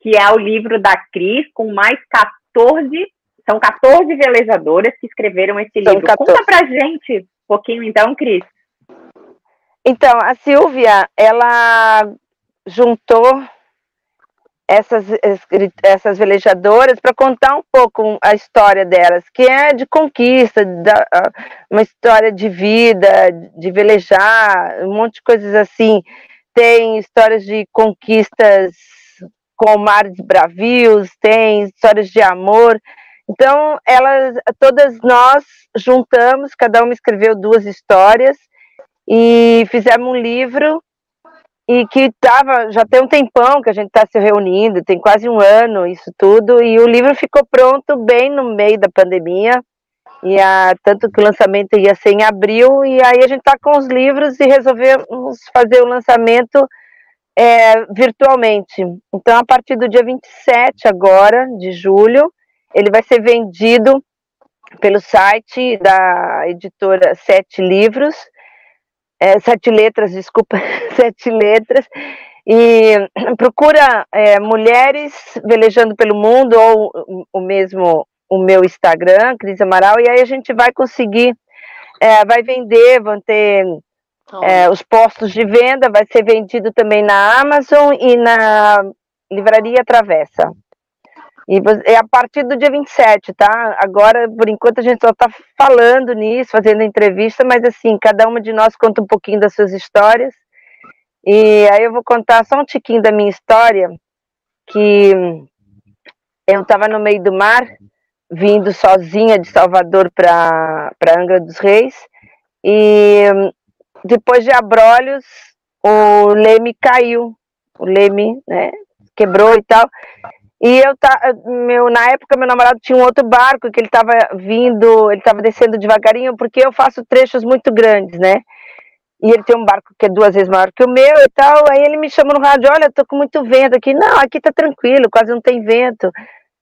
S4: que é o livro da Cris, com mais 14, são 14 velejadoras que escreveram esse são livro. 14. Conta pra gente um pouquinho então, Cris.
S5: Então, a Silvia, ela juntou essas, essas velejadoras para contar um pouco a história delas, que é de conquista, da, uma história de vida, de velejar, um monte de coisas assim. Tem histórias de conquistas com mares bravios, tem histórias de amor. Então, elas, todas nós juntamos, cada uma escreveu duas histórias e fizemos um livro e que estava já tem um tempão que a gente está se reunindo, tem quase um ano isso tudo, e o livro ficou pronto bem no meio da pandemia, e a, tanto que o lançamento ia ser em abril, e aí a gente está com os livros e resolvemos fazer o lançamento é, virtualmente. Então, a partir do dia 27 agora, de julho, ele vai ser vendido pelo site da editora Sete Livros, é, sete letras, desculpa, [LAUGHS] sete letras, e procura é, mulheres velejando pelo mundo, ou o mesmo o meu Instagram, Cris Amaral, e aí a gente vai conseguir, é, vai vender, vão ter é, os postos de venda, vai ser vendido também na Amazon e na Livraria Travessa. E é a partir do dia 27, tá? Agora, por enquanto, a gente só está falando nisso, fazendo entrevista, mas assim, cada uma de nós conta um pouquinho das suas histórias. E aí eu vou contar só um tiquinho da minha história, que eu estava no meio do mar, vindo sozinha de Salvador para Angra dos Reis, e depois de Abrolhos, o leme caiu, o leme, né, quebrou e tal, e eu tá, meu, na época meu namorado tinha um outro barco que ele estava vindo, ele estava descendo devagarinho, porque eu faço trechos muito grandes, né? E ele tem um barco que é duas vezes maior que o meu e tal. Aí ele me chama no rádio: Olha, tô com muito vento aqui. Não, aqui tá tranquilo, quase não tem vento.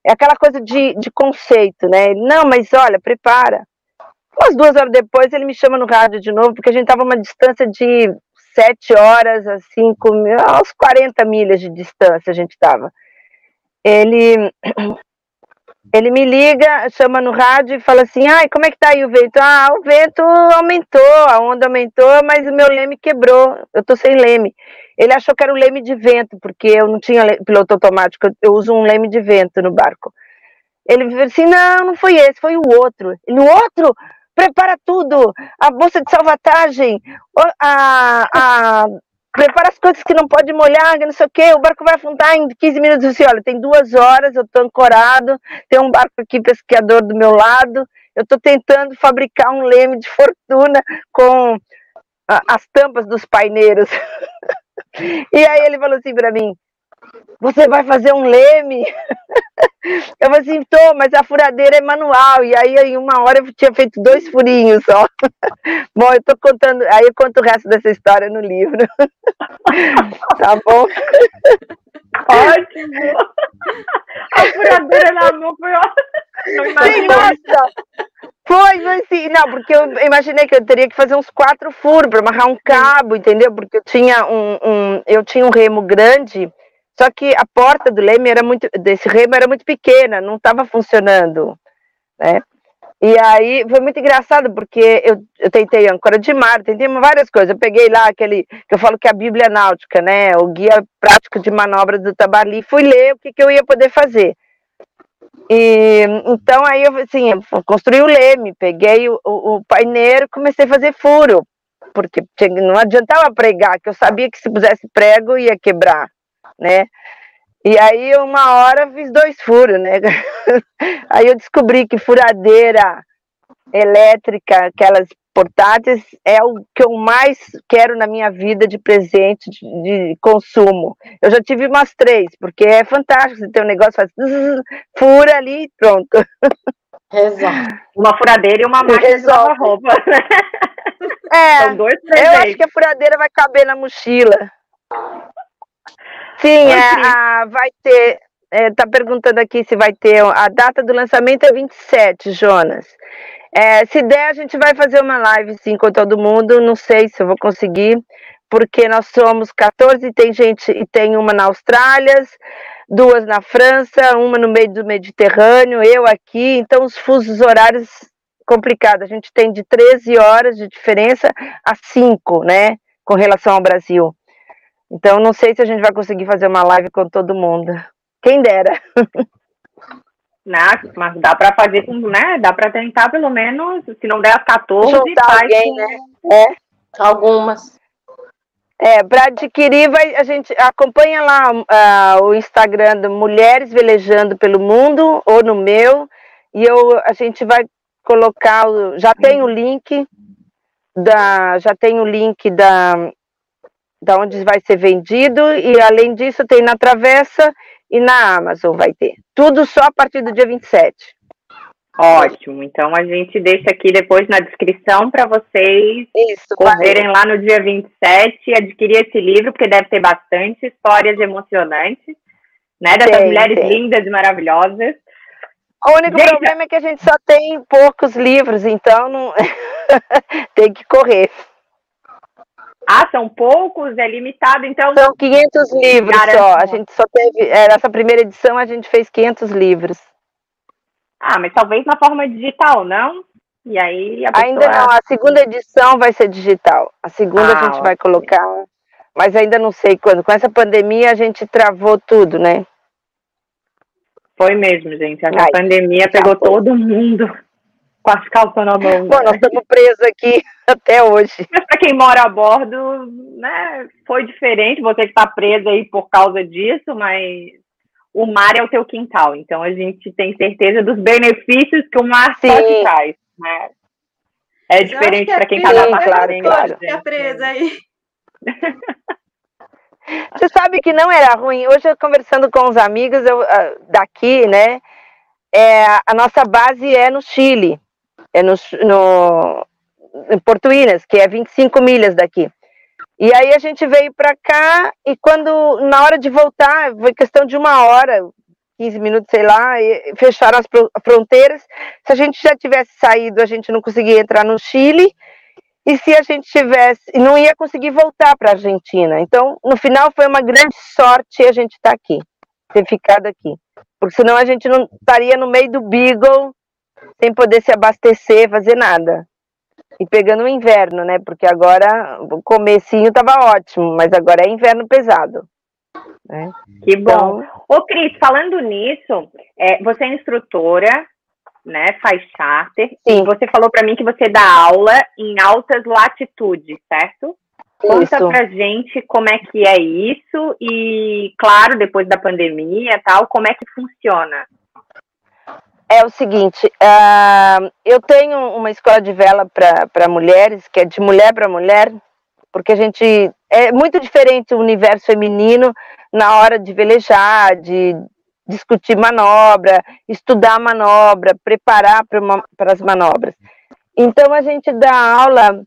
S5: É aquela coisa de, de conceito, né? Ele, não, mas olha, prepara. Umas duas horas depois ele me chama no rádio de novo, porque a gente tava uma distância de sete horas, assim, com uns 40 milhas de distância a gente tava ele ele me liga, chama no rádio e fala assim: ai, como é que tá aí o vento? Ah, o vento aumentou, a onda aumentou, mas o meu leme quebrou, eu tô sem leme. Ele achou que era o leme de vento, porque eu não tinha piloto automático, eu uso um leme de vento no barco. Ele falou assim: não, não foi esse, foi o outro. Ele, o outro? Prepara tudo, a bolsa de salvatagem, a, a, prepara as coisas que não pode molhar, não sei o quê, o barco vai afundar em 15 minutos. Disse, olha, tem duas horas, eu estou ancorado, tem um barco aqui pesquiador do meu lado, eu estou tentando fabricar um leme de fortuna com as tampas dos paineiros. [LAUGHS] e aí ele falou assim para mim, você vai fazer um leme? [LAUGHS] Eu falei assim, tô, mas a furadeira é manual. E aí, em uma hora, eu tinha feito dois furinhos só. [LAUGHS] Bom, eu tô contando, aí eu conto o resto dessa história no livro. [LAUGHS] Tá bom?
S4: Ótimo! A furadeira na mão foi ótimo.
S5: Sim, nossa! Foi mas assim, não, porque eu imaginei que eu teria que fazer uns quatro furos para amarrar um cabo, entendeu? Porque eu tinha um, um, eu tinha um remo grande, só que a porta do leme era muito, desse remo era muito pequena, não estava funcionando, né? E aí foi muito engraçado, porque eu, eu tentei âncora de mar, tentei várias coisas. Eu peguei lá aquele que eu falo que é a Bíblia Náutica, né? O guia prático de manobra do Tabali, fui ler o que, que eu ia poder fazer. E então aí eu assim, construí o leme, peguei o, o, o paineiro comecei a fazer furo, porque não adiantava pregar, que eu sabia que se pusesse prego ia quebrar, né? E aí, uma hora, fiz dois furos, né? [LAUGHS] aí eu descobri que furadeira elétrica, aquelas portáteis, é o que eu mais quero na minha vida de presente, de, de consumo. Eu já tive umas três, porque é fantástico, você tem um negócio, faz [LAUGHS] fura ali e pronto.
S4: Exato. Uma furadeira e uma máquina de lavar roupa.
S5: É, São dois eu acho que a furadeira vai caber na mochila. Sim, é, a, vai ter. É, tá perguntando aqui se vai ter. A data do lançamento é 27, Jonas. É, se der, a gente vai fazer uma live sim com todo mundo. Não sei se eu vou conseguir, porque nós somos 14 e tem gente, e tem uma na Austrália, duas na França, uma no meio do Mediterrâneo, eu aqui, então os fusos horários complicados. A gente tem de 13 horas de diferença a 5, né? Com relação ao Brasil. Então, não sei se a gente vai conseguir fazer uma live com todo mundo. Quem dera. [LAUGHS]
S4: Não, mas dá para fazer com, né? Dá para tentar pelo menos, se não der as 14,
S5: Juntar
S4: faz
S5: alguém,
S4: com...
S5: né? É.
S2: Algumas.
S5: É, para adquirir, vai, a gente acompanha lá uh, o Instagram do Mulheres Velejando pelo Mundo, ou no meu, e eu, a gente vai colocar, já tem o link da, já tem o link da, da onde vai ser vendido, e além disso tem na Travessa e na Amazon vai ter. Tudo só a partir do dia 27.
S4: Ótimo, então a gente deixa aqui depois na descrição para vocês
S5: Isso,
S4: correrem lá no dia 27 e adquirir esse livro, porque deve ter bastante histórias emocionantes, né? Dessas tem, mulheres tem. lindas e maravilhosas.
S5: O único gente, problema é que a gente só tem poucos livros, então não... [LAUGHS] tem que correr.
S4: Ah, são poucos, é limitado, então.
S5: São 500 livros só. A gente só teve. É, nessa primeira edição a gente fez 500 livros.
S4: Ah, mas talvez na forma digital, não? E aí
S5: pessoa... Ainda não, a segunda edição vai ser digital. A segunda ah, a gente ótimo. vai colocar, mas ainda não sei quando. Com essa pandemia a gente travou tudo, né?
S4: Foi mesmo, gente. A Ai, pandemia pegou foi. todo mundo com as calças na mão.
S5: Bom, nós estamos presos aqui [LAUGHS] até hoje.
S4: Mas para quem mora a bordo, né, foi diferente, você que está presa aí por causa disso, mas o mar é o teu quintal, então a gente tem certeza dos benefícios que o mar Sim. só te traz, né? É diferente para quem está na passagem.
S3: Ficar presa aí. [LAUGHS]
S5: Você sabe que não era ruim. Hoje, eu conversando com os amigos eu, ah, daqui, né? É, a nossa base é no Chile é no, no, em Portuínas, que é 25 milhas daqui. E aí a gente veio para cá e quando, na hora de voltar, foi questão de uma hora, 15 minutos, sei lá, fecharam as fronteiras. Se a gente já tivesse saído, a gente não conseguia entrar no Chile. E se a gente tivesse, não ia conseguir voltar para a Argentina. Então, no final, foi uma grande sorte a gente estar tá aqui, ter ficado aqui. Porque senão a gente não estaria no meio do Beagle, sem poder se abastecer, fazer nada. E pegando o inverno, né? Porque agora o comecinho tava ótimo, mas agora é inverno pesado. Né?
S4: Que bom. Então... Ô, Cris, falando nisso, é, você é instrutora, né? Faz charter. Sim. E você falou para mim que você dá aula em altas latitudes, certo? Conta isso. pra gente como é que é isso e, claro, depois da pandemia tal, como é que funciona
S5: é o seguinte, uh, eu tenho uma escola de vela para mulheres, que é de mulher para mulher, porque a gente é muito diferente o universo feminino na hora de velejar, de discutir manobra, estudar manobra, preparar para as manobras. Então a gente dá aula,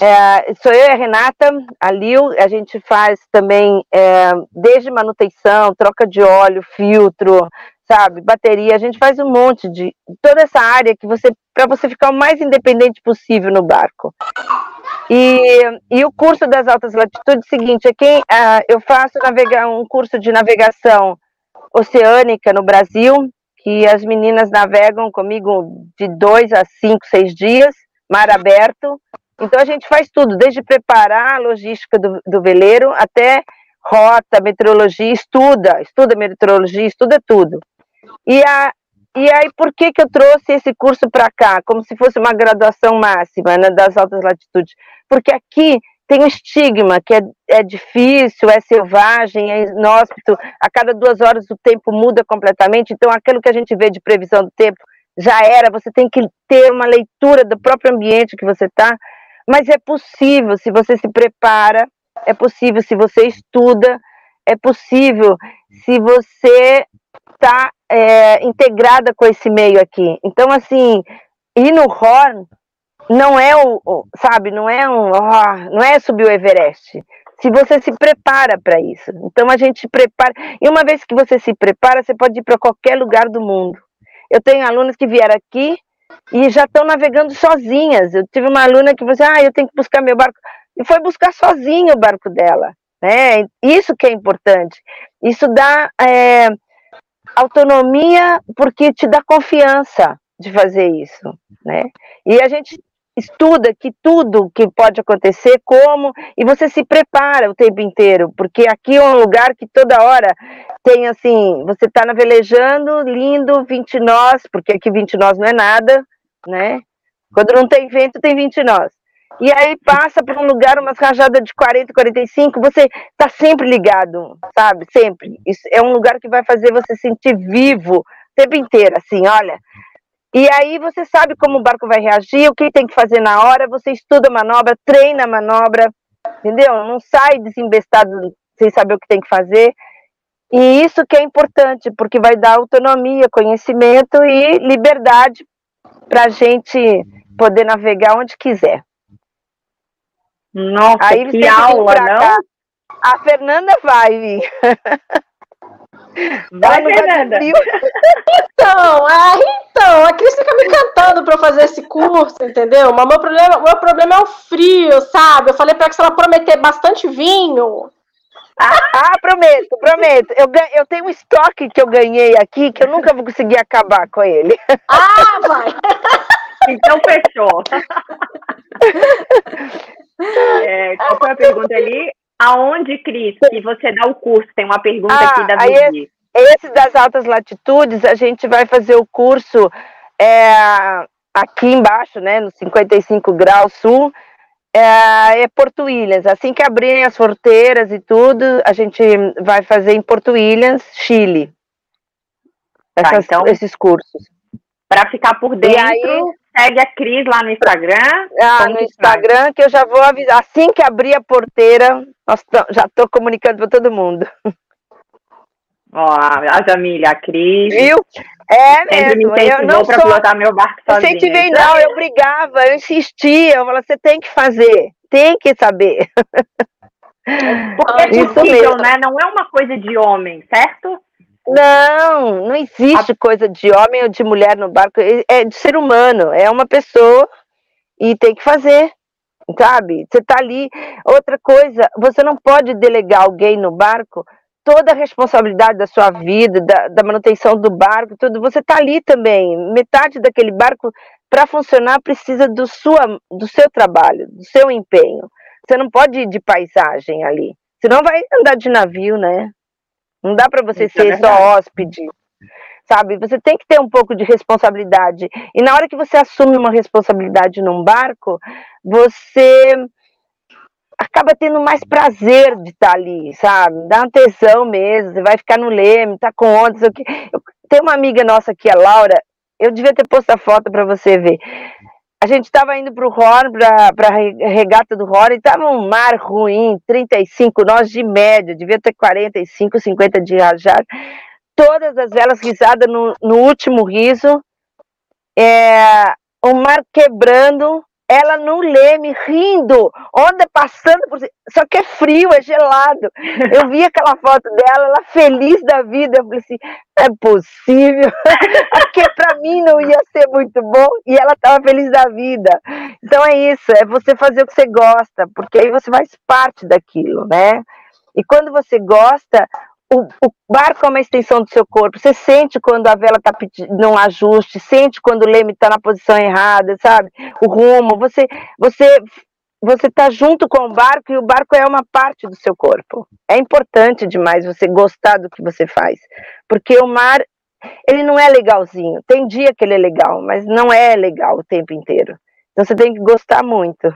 S5: é, sou eu e a Renata, a Lil, a gente faz também é, desde manutenção, troca de óleo, filtro, sabe? Bateria, a gente faz um monte de toda essa área que você para você ficar o mais independente possível no barco. E, e o curso das altas latitudes, é seguinte, é quem uh, eu faço navegar um curso de navegação oceânica no Brasil, que as meninas navegam comigo de dois a cinco, seis dias, mar aberto. Então a gente faz tudo, desde preparar a logística do, do veleiro até rota, meteorologia, estuda, estuda meteorologia, estuda tudo. E, a, e aí, por que, que eu trouxe esse curso para cá, como se fosse uma graduação máxima né, das altas latitudes? Porque aqui tem um estigma que é, é difícil, é selvagem, é inóspito, a cada duas horas o tempo muda completamente, então aquilo que a gente vê de previsão do tempo já era, você tem que ter uma leitura do próprio ambiente que você está, mas é possível se você se prepara, é possível. Se você estuda, é possível. Se você está é, integrada com esse meio aqui. Então, assim, ir no Horn não é o, sabe, não é um, oh, não é subir o Everest. Se você se prepara para isso. Então a gente prepara. E uma vez que você se prepara, você pode ir para qualquer lugar do mundo. Eu tenho alunas que vieram aqui e já estão navegando sozinhas. Eu tive uma aluna que falou assim: ah, eu tenho que buscar meu barco. E foi buscar sozinha o barco dela. Né? Isso que é importante. Isso dá é, autonomia porque te dá confiança de fazer isso, né? E a gente estuda que tudo que pode acontecer, como, e você se prepara o tempo inteiro, porque aqui é um lugar que toda hora tem assim, você está navelejando, lindo, 20 nós, porque aqui 20 nós não é nada, né? Quando não tem vento, tem 20 nós. E aí passa por um lugar, umas rajadas de 40, 45, você está sempre ligado, sabe? Sempre. Isso é um lugar que vai fazer você sentir vivo o tempo inteiro, assim, olha, e aí você sabe como o barco vai reagir, o que tem que fazer na hora, você estuda a manobra, treina a manobra, entendeu? Não sai desembestado sem saber o que tem que fazer. E isso que é importante, porque vai dar autonomia, conhecimento e liberdade para a gente poder navegar onde quiser.
S4: Nossa, Aí que aula, não? Cá.
S5: A Fernanda vai vir.
S4: Vai, Fernanda. [LAUGHS]
S2: Então, é, então, a Cris fica me cantando para fazer esse curso, entendeu? Mas meu problema, meu problema é o frio, sabe? Eu falei para ela que se ela prometer bastante vinho.
S5: Ah, ah, prometo, prometo. Eu, eu tenho um estoque que eu ganhei aqui que eu nunca vou conseguir acabar com ele. [LAUGHS]
S2: Ah, vai!
S4: Então fechou. [LAUGHS] É, qual foi a pergunta ali? Aonde, Cris, que você dá o curso? Tem uma pergunta ah, aqui da Vivi.
S5: Esse das altas latitudes, a gente vai fazer o curso é, aqui embaixo, né, no 55 graus sul, é, é, Porto Williams. Assim que abrirem as fronteiras e tudo, a gente vai fazer em Porto Williams, Chile.
S4: Tá, Essas, tá, então, esses cursos. Para ficar por dentro, aí, segue a Cris lá no Instagram.
S5: Ah, no Instagram, faz? que eu já vou avisar. Assim que abrir a porteira, já estou comunicando para todo mundo.
S4: Ó, a Jamília, a Cris.
S5: Viu? É mesmo.
S4: eu não
S5: sou...
S4: pilotar meu barco sozinha.
S5: Incentivei não, eu brigava, eu insistia. Eu falava, você tem que fazer, tem que saber.
S4: Porque é possível, né? Não é uma coisa de homem, certo?
S5: Não, não existe a... coisa de homem ou de mulher no barco. É, é de ser humano, é uma pessoa e tem que fazer, sabe? Você tá ali. Outra coisa, você não pode delegar alguém no barco toda a responsabilidade da sua vida, da, da manutenção do barco, tudo. Você tá ali também. Metade daquele barco para funcionar precisa do sua, do seu trabalho, do seu empenho. Você não pode ir de paisagem ali, senão vai andar de navio, né? Não dá para você Isso é ser é só hóspede, sabe? Você tem que ter um pouco de responsabilidade. E na hora que você assume uma responsabilidade num barco, você acaba tendo mais prazer de estar ali, sabe? Dá uma tesão mesmo, você vai ficar no leme, tá com ondas. Eu, tem uma amiga nossa aqui, a Laura, eu devia ter posto a foto para você ver. A gente estava indo para o Horn, para a regata do Horn, e estava um mar ruim, 35 nós de média, devia ter 45, 50 de rajada. Todas as velas risadas no, no último riso, é, o mar quebrando, ela no leme, rindo, onda passando por Só que é frio, é gelado. Eu vi aquela foto dela, ela feliz da vida. Eu falei assim: é possível, [LAUGHS] porque para mim não ia ser muito bom e ela estava feliz da vida. Então é isso, é você fazer o que você gosta, porque aí você faz parte daquilo, né? E quando você gosta, o, o, barco é uma extensão do seu corpo. Você sente quando a vela está num ajuste, sente quando o leme está na posição errada, sabe? O rumo. Você, você, você está junto com o barco e o barco é uma parte do seu corpo. É importante demais você gostar do que você faz, porque o mar ele não é legalzinho. Tem dia que ele é legal, mas não é legal o tempo inteiro. Então você tem que gostar muito.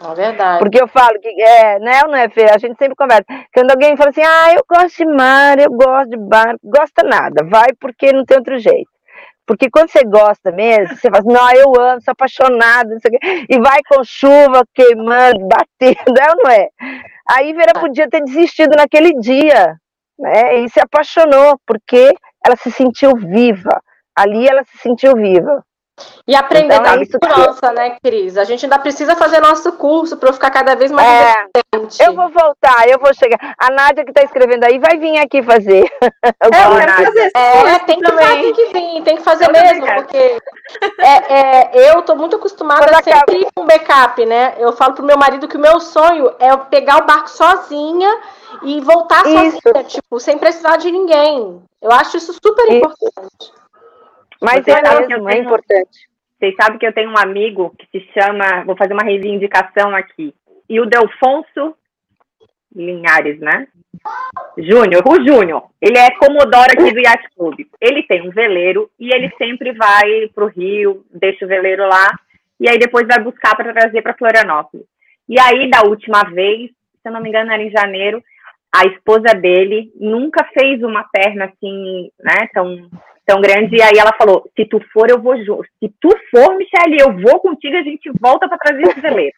S2: É verdade.
S5: Porque eu falo que, é, né, não é, Fê? A gente sempre conversa. Quando alguém fala assim, ah, eu gosto de mar, eu gosto de bar, gosta nada, vai porque não tem outro jeito. Porque quando você gosta mesmo, você fala assim, não, eu amo, sou apaixonada, não sei o quê, e vai com chuva queimando, [LAUGHS] batendo, é ou não é? Aí Vera podia ter desistido naquele dia, né, e se apaixonou, porque ela se sentiu viva. Ali ela se sentiu viva.
S2: E aprender então, da segurança, né, Cris? A gente ainda precisa fazer nosso curso para eu ficar cada vez mais
S5: é, Eu vou voltar, eu vou chegar. A Nádia que está escrevendo aí vai vir aqui fazer. [LAUGHS]
S2: É, eu fazer é, tem, que tem que vir, tem que fazer eu mesmo, porque é, é, eu tô muito acostumada a sempre ir com backup, né? Eu falo pro meu marido que o meu sonho é pegar o barco sozinha e voltar isso. sozinha, tipo, sem precisar de ninguém. Eu acho isso super isso. importante.
S5: Mas Você é mesmo, é importante.
S4: Vocês sabem que eu tenho um amigo que se chama, vou fazer uma reivindicação aqui, e o Delfonso Linhares, né? Júnior, o Júnior, ele é comodoro aqui do Yacht Club. Ele tem um veleiro e ele sempre vai para o Rio, deixa o veleiro lá, e aí depois vai buscar para trazer para Florianópolis. E aí, da última vez, se eu não me engano, era em janeiro, a esposa dele nunca fez uma perna assim, né, tão tão grande. E aí ela falou: se tu for, eu vou junto. Se tu for, Michelle, eu vou contigo, a gente volta para trazer esse veleiro.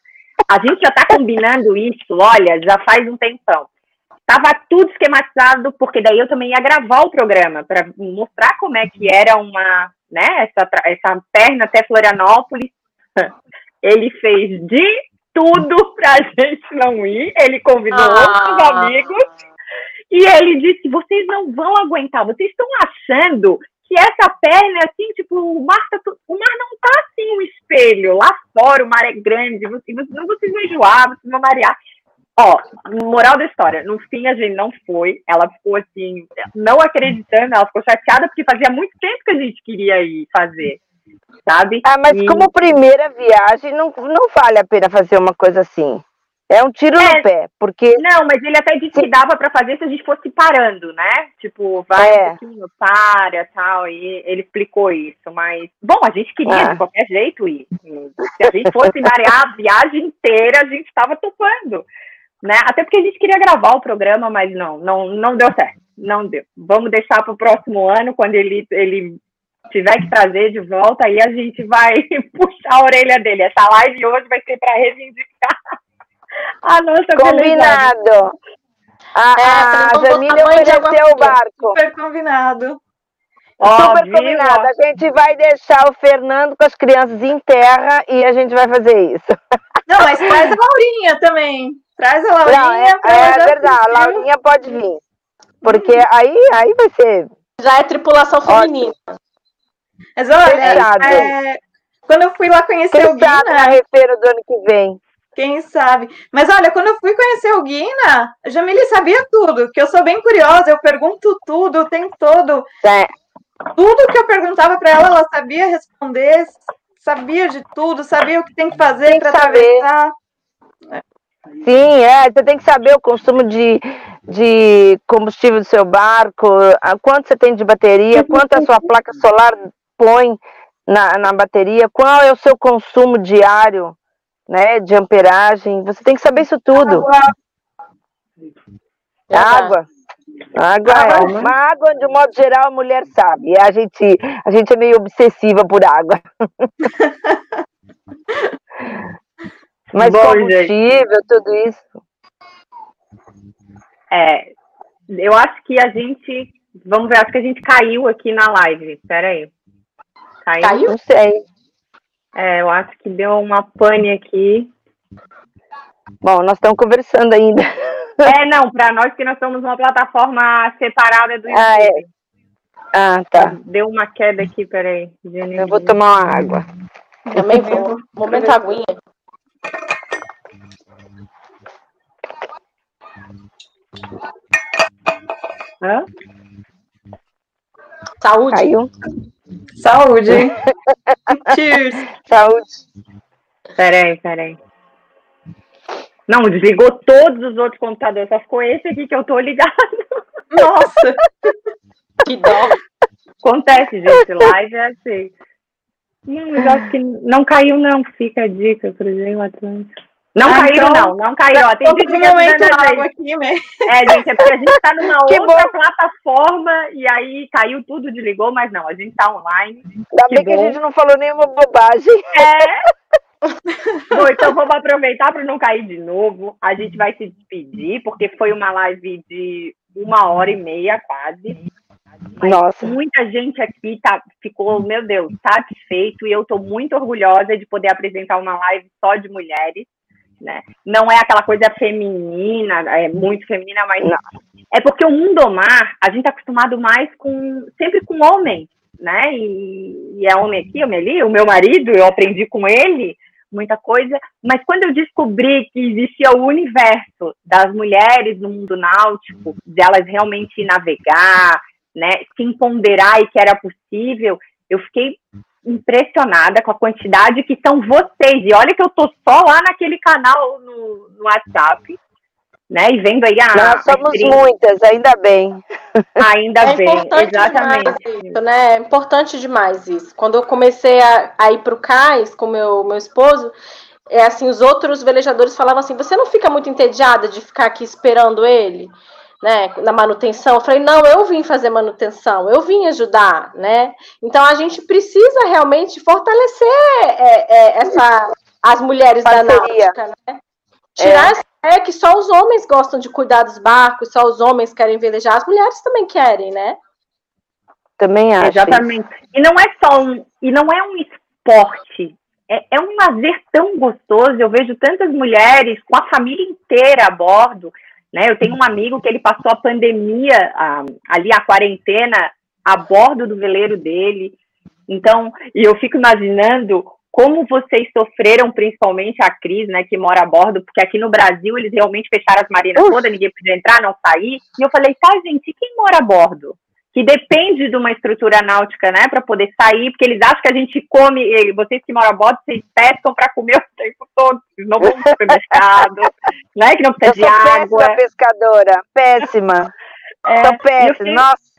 S4: A gente já tá combinando isso, olha, já faz um tempão. Tava tudo esquematizado, porque daí eu também ia gravar o programa para mostrar como é que era uma, né, essa, essa perna até Florianópolis. [LAUGHS] Ele fez de tudo pra gente não ir. Ele convidou ah. outros amigos. E ele disse: vocês não vão aguentar, vocês estão achando que essa perna é assim, tipo, o mar, tá, o mar não tá assim um espelho. Lá fora o mar é grande, vocês, não vocês vão enjoar, vocês vão marear. Ó, moral da história, no fim a gente não foi, ela ficou assim, não acreditando, ela ficou chateada porque fazia muito tempo que a gente queria ir fazer, sabe?
S5: Ah, mas e... como primeira viagem, não, não vale a pena fazer uma coisa assim. É um tiro é, no pé, porque.
S4: Não, mas ele até disse que dava para fazer se a gente fosse parando, né? Tipo, vai é. um pouquinho, para, tal. E ele explicou isso, mas. Bom, a gente queria ah. de qualquer jeito ir. Se a gente fosse marear a [LAUGHS] viagem inteira, a gente estava topando. Né? Até porque a gente queria gravar o programa, mas não, não, não deu certo. Não deu. Vamos deixar para o próximo ano, quando ele, ele tiver que trazer de volta, aí a gente vai [LAUGHS] puxar a orelha dele. Essa live hoje vai ser para reivindicar [LAUGHS]
S5: a nossa Combinado. A, é, a Jamília ofereceu o barco.
S3: Super combinado.
S5: Super combinado. A gente vai deixar o Fernando com as crianças em terra e a gente vai fazer isso. [LAUGHS]
S3: Não, mas traz a Laurinha também. Traz a Laurinha. Não, é,
S5: é verdade, a Laurinha pode vir. Porque aí, aí vai ser.
S2: Já é tripulação feminina.
S3: Mas olha, é, quando eu fui lá conhecer Quem o Guina...
S5: Sabe na do ano que vem.
S3: Quem sabe? Mas olha, quando eu fui conhecer o Guina, a Jamile sabia tudo, que eu sou bem curiosa, eu pergunto tudo o tempo todo. É. Tudo que eu perguntava para ela, ela sabia responder, sabia de tudo, sabia o que tem que fazer para atravessar.
S5: Sim, é, você tem que saber o consumo de, de combustível do seu barco, quanto você tem de bateria, quanto a sua placa solar põe na, na bateria, qual é o seu consumo diário né, de amperagem. Você tem que saber isso tudo. Água. Água, água, é uma água, de um modo geral, a mulher sabe. A gente, a gente é meio obsessiva por água. [LAUGHS] Mas Bom, combustível, gente. tudo isso.
S4: É, eu acho que a gente. Vamos ver, acho que a gente caiu aqui na live. Espera aí.
S5: Caiu? caiu? Não sei.
S4: É, eu acho que deu uma pane aqui.
S5: Bom, nós estamos conversando ainda. [LAUGHS]
S4: É, não, para nós que nós somos uma plataforma separada do YouTube.
S5: Ah, é. Ah, tá.
S4: Deu uma queda aqui, peraí.
S5: Eu vou tomar uma água.
S2: Também vou. Momento aguinha.
S4: Hã?
S2: Saúde.
S5: Caiu.
S3: Saúde. Cheers.
S5: Saúde.
S4: Peraí, peraí. Não, desligou todos os outros computadores, só ficou esse aqui que eu tô ligado.
S3: Nossa.
S2: Que dó.
S4: Acontece, gente, live é assim. Não, mas acho que não caiu, não. Fica a dica, Cruzeiro Atlântico. Não
S3: Ah,
S4: caiu,
S3: então-
S4: não, não caiu. Ó, tem
S3: momento água
S4: aí.
S3: aqui, né?
S4: É, gente, é porque a gente tá numa [LAUGHS]
S5: Que
S4: outra plataforma e aí caiu tudo, desligou, mas não, a gente tá online.
S5: Ainda
S4: Que
S5: bem que a
S4: bom.
S5: gente não falou nenhuma bobagem.
S4: É. [LAUGHS] Bom, então vamos aproveitar para não cair de novo. A gente vai se despedir, porque foi uma live de uma hora e meia quase. Mas
S5: Nossa.
S4: Muita gente aqui tá, ficou, meu Deus, satisfeito e eu estou muito orgulhosa de poder apresentar uma live só de mulheres. Né? Não é aquela coisa feminina, é muito feminina, mas
S5: Não.
S4: é porque o mundo mar, a gente está acostumado mais com sempre com homens, né? E, e é homem aqui, homem ali, o meu marido, eu aprendi com ele muita coisa, mas quando eu descobri que existia o universo das mulheres no mundo náutico, delas realmente navegar, né, se empoderar e que era possível, eu fiquei impressionada com a quantidade que são vocês. E olha que eu tô só lá naquele canal no, no WhatsApp, né? E vendo aí a.
S5: Nós somos
S4: stream.
S5: muitas, ainda bem.
S4: Ainda
S2: É
S4: bem,
S2: importante
S4: exatamente.
S2: demais isso, né? É importante demais isso. Quando eu comecei a, a ir para o cais com meu meu esposo, é assim, os outros velejadores falavam assim: "Você não fica muito entediada de ficar aqui esperando ele?" Né, na manutenção, eu falei, não, eu vim fazer manutenção, eu vim ajudar, né? Então a gente precisa realmente fortalecer é, é, essa, as mulheres da
S5: Parceria.
S2: náutica, né? Tirar essa ideia que só os homens gostam de cuidar dos barcos, só os homens querem velejar, as mulheres também querem, né?
S5: Também acho.
S4: Exatamente. E não é só um, e não é um esporte. É, é um lazer tão gostoso. Eu vejo tantas mulheres com a família inteira a bordo. Né? Eu tenho um amigo que ele passou a pandemia, a- ali a quarentena, a bordo do veleiro dele. Então, e eu fico imaginando como vocês sofreram, principalmente a Cris, né, que mora a bordo, porque aqui no Brasil eles realmente fecharam as marinas todas, ninguém podia entrar, não sair. E eu falei, tá, gente, e quem mora a bordo? Que depende de uma estrutura náutica, né, para poder sair, porque eles acham que a gente come, vocês que moram a bordo, vocês pescam para comer o tempo todo, vocês não vão no supermercado, [LAUGHS] né, que não
S5: Eu
S4: precisa de
S5: sou
S4: água.
S5: péssima pescadora, péssima.
S4: É, e eu
S5: péssima.
S4: fiquei-
S5: Nossa,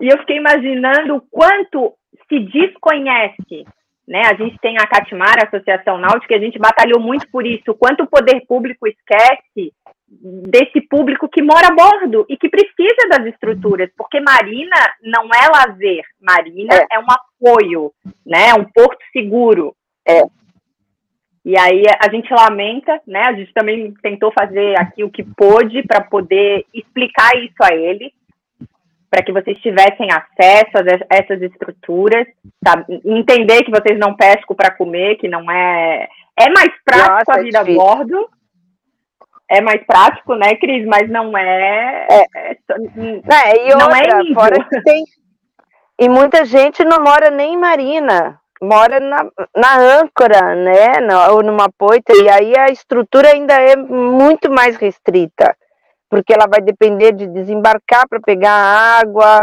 S4: E eu fiquei imaginando o quanto se desconhece, né? A gente tem a Catimar, a Associação Náutica, e a gente batalhou muito por isso, o quanto o poder público esquece desse público que mora a bordo e que precisa das estruturas, porque marina não é lazer, marina é, um apoio, né? É um porto seguro.
S5: É.
S4: E aí a gente lamenta, né? A gente também tentou fazer aqui o que pôde para poder explicar isso a eles, para que vocês tivessem acesso a essas estruturas, sabe? entender que vocês não pescam para comer, que não é é mais prático
S5: Nossa,
S4: a
S5: é
S4: vida a
S5: difícil.
S4: bordo. É mais prático, né, Cris? Mas não é. é só-
S5: É, e
S4: Não é
S5: outra, fora que tem. E muita gente não mora nem em marina, mora na, na âncora, né? na- ou numa poita, e aí a estrutura ainda é muito mais restrita, porque ela vai depender de desembarcar para pegar a água,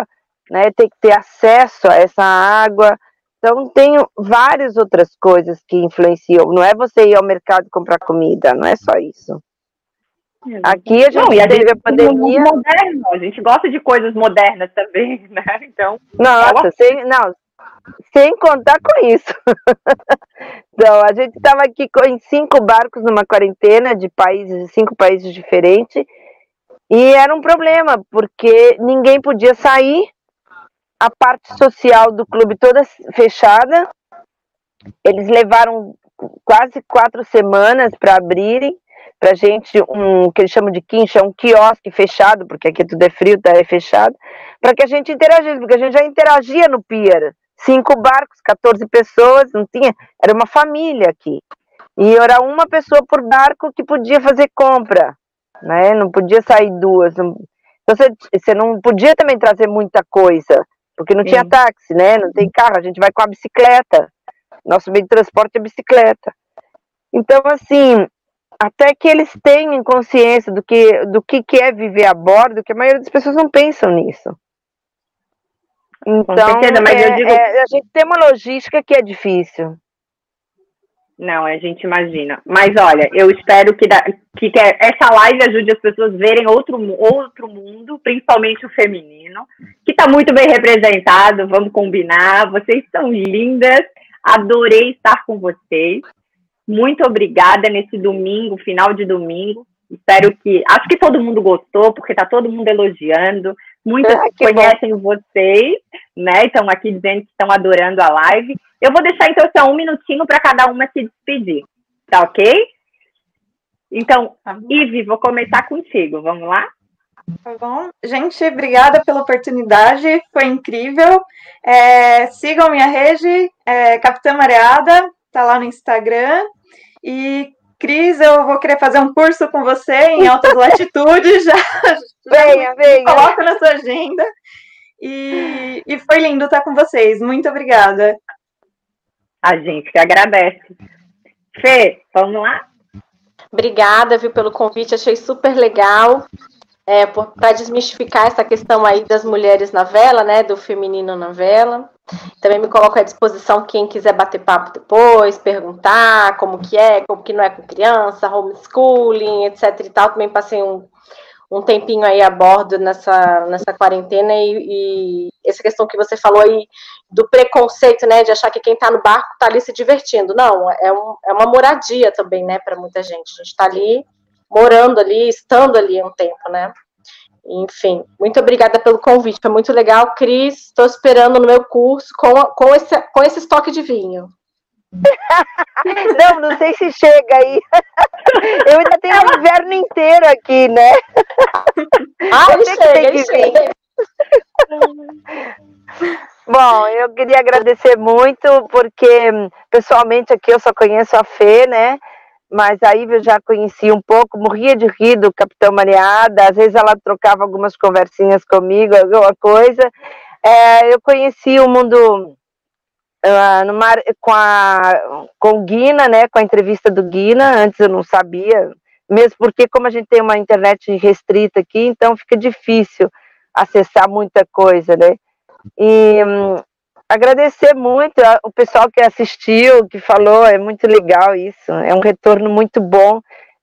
S5: né? Tem que ter acesso a essa água. Então tem várias outras coisas que influenciam. Não é você ir ao mercado comprar comida, não é só isso. Aqui a gente
S4: Não, e a
S5: teve
S4: gente
S5: a pandemia.
S4: moderno, a gente gosta de coisas modernas também, [LAUGHS] né? Então,
S5: Nossa, sem, não, sem contar com isso. [LAUGHS] então, a gente estava aqui com- em cinco barcos numa quarentena de países, cinco países diferentes, e era um problema, porque ninguém podia sair, a parte social do clube toda fechada, eles levaram quase quatro semanas para abrirem, para gente um que eles chamam de quincha, um quiosque fechado, porque aqui tudo é frio, tá é fechado, para que a gente interagisse, porque a gente já interagia no pier, cinco barcos, 14 pessoas, não tinha, era uma família aqui. E era uma pessoa por barco que podia fazer compra, né? Não podia sair duas. Não... Então você, você não podia também trazer muita coisa, porque não Sim. tinha táxi, né? Não tem carro, a gente vai com a bicicleta. Nosso meio de transporte é bicicleta. Então, assim, até que eles tenham consciência do que, do que, que é viver a bordo, que a maioria das pessoas não pensam nisso. Então, certeza, é, digo... é, a gente tem uma logística que é difícil.
S4: Não, a gente imagina. Mas olha, eu espero que, da, que, que essa live ajude as pessoas a verem outro, outro mundo, principalmente o feminino, que está muito bem representado, vamos combinar. Vocês são lindas, adorei estar com vocês. Muito obrigada nesse domingo, final de domingo. Espero que. Acho que todo mundo gostou, porque está todo mundo elogiando. Muitas ah, conhecem bom. vocês, né? Estão aqui dizendo que estão adorando a live. Eu vou deixar então só um minutinho para cada uma se despedir, tá ok? Então, tá Ive, vou começar contigo. Vamos lá?
S3: Tá bom. Gente, obrigada pela oportunidade, foi incrível. É, sigam minha rede, é, Capitã Mareada, tá lá no Instagram. E Cris, eu vou querer fazer um curso com você em altas [LAUGHS] latitudes, já,
S5: venha, venha.
S3: coloca na sua agenda. E, e foi lindo estar com vocês. Muito obrigada.
S4: A gente que agradece. Fê, vamos lá?
S2: Obrigada, viu, pelo convite. Achei super legal. É, para desmistificar essa questão aí das mulheres na vela, né, do feminino na vela. Também me coloco à disposição quem quiser bater papo depois, perguntar como que é, como que não é com criança, homeschooling, etc e tal. Também passei um, um tempinho aí a bordo nessa, nessa quarentena e, e, essa questão que você falou aí do preconceito, né, de achar que quem está no barco está ali se divertindo. Não, é, um, é uma moradia também, né, para muita gente. A gente está ali morando ali, estando ali um tempo, né. Enfim, muito obrigada pelo convite, foi muito legal. Cris, estou esperando no meu curso com, com, esse, com esse estoque de vinho. [LAUGHS]
S5: Não, não sei se chega aí. [LAUGHS] Eu ainda tenho o inverno inteiro aqui, né? [LAUGHS]
S2: Ah, ele chega, tem que vir.
S5: Bom, eu queria agradecer muito, porque pessoalmente aqui eu só conheço a Fê, né? Mas aí eu já conheci um pouco, morria de rir do Capitão Mareada, às vezes ela trocava algumas conversinhas comigo, alguma coisa. É, eu conheci o mundo uh, no mar, com, a, com Guina, né, com a entrevista do Guina, antes eu não sabia, mesmo porque como a gente tem uma internet restrita aqui, então fica difícil acessar muita coisa, né, e um, agradecer muito o pessoal que assistiu, que falou, é muito legal isso, é um retorno muito bom,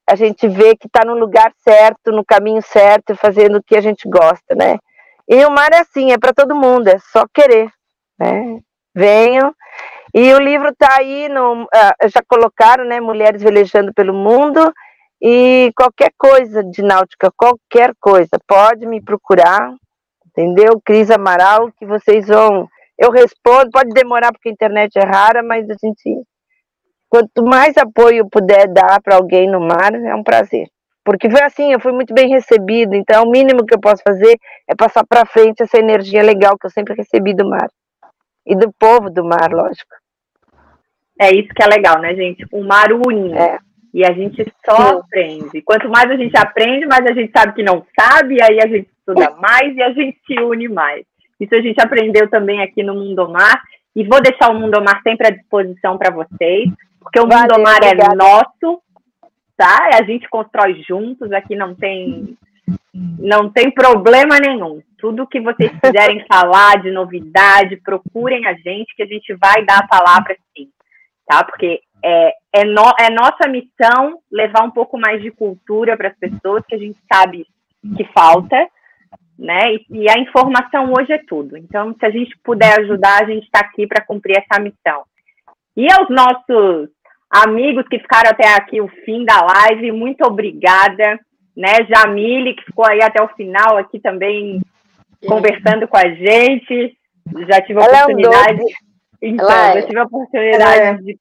S5: a gente vê que está no lugar certo, no caminho certo, fazendo o que a gente gosta, né, e o mar é assim, é para todo mundo, é só querer, né, venham. E o livro está aí, no, uh, já colocaram, né, Mulheres Velejando pelo Mundo, e qualquer coisa de náutica, qualquer coisa, pode me procurar, entendeu? Cris Amaral, que vocês vão. Eu respondo, pode demorar porque a internet é rara, mas a gente. Quanto mais apoio puder dar para alguém no mar, é um prazer. Porque foi assim, eu fui muito bem recebido, então o mínimo que eu posso fazer é passar para frente essa energia legal que eu sempre recebi do mar e do povo do mar, lógico.
S4: É isso que é legal, né, gente? O mar une. É. E a gente só Sim. aprende. Quanto mais a gente aprende, mais a gente sabe que não sabe, e aí a gente estuda mais e a gente se une mais. Isso a gente aprendeu também aqui no Mundo Mar. E vou deixar o Mundo Mar sempre à disposição para vocês, porque o Mundo Mar é nosso, tá? A gente constrói juntos, aqui não tem não tem problema nenhum. Tudo que vocês [LAUGHS] quiserem falar de novidade, procurem a gente, que a gente vai dar a palavra sim, tá? Porque é, é, no, é nossa missão levar um pouco mais de cultura para as pessoas, que a gente sabe que falta, né? E, e, a informação hoje é tudo. Então, se a gente puder ajudar, a gente está aqui para cumprir essa missão. E aos nossos amigos que ficaram até aqui o fim da live, muito obrigada né? Jamile, que ficou aí até o final aqui também conversando com a gente. Já tive a ela é oportunidade. É então, já tive a oportunidade é. de,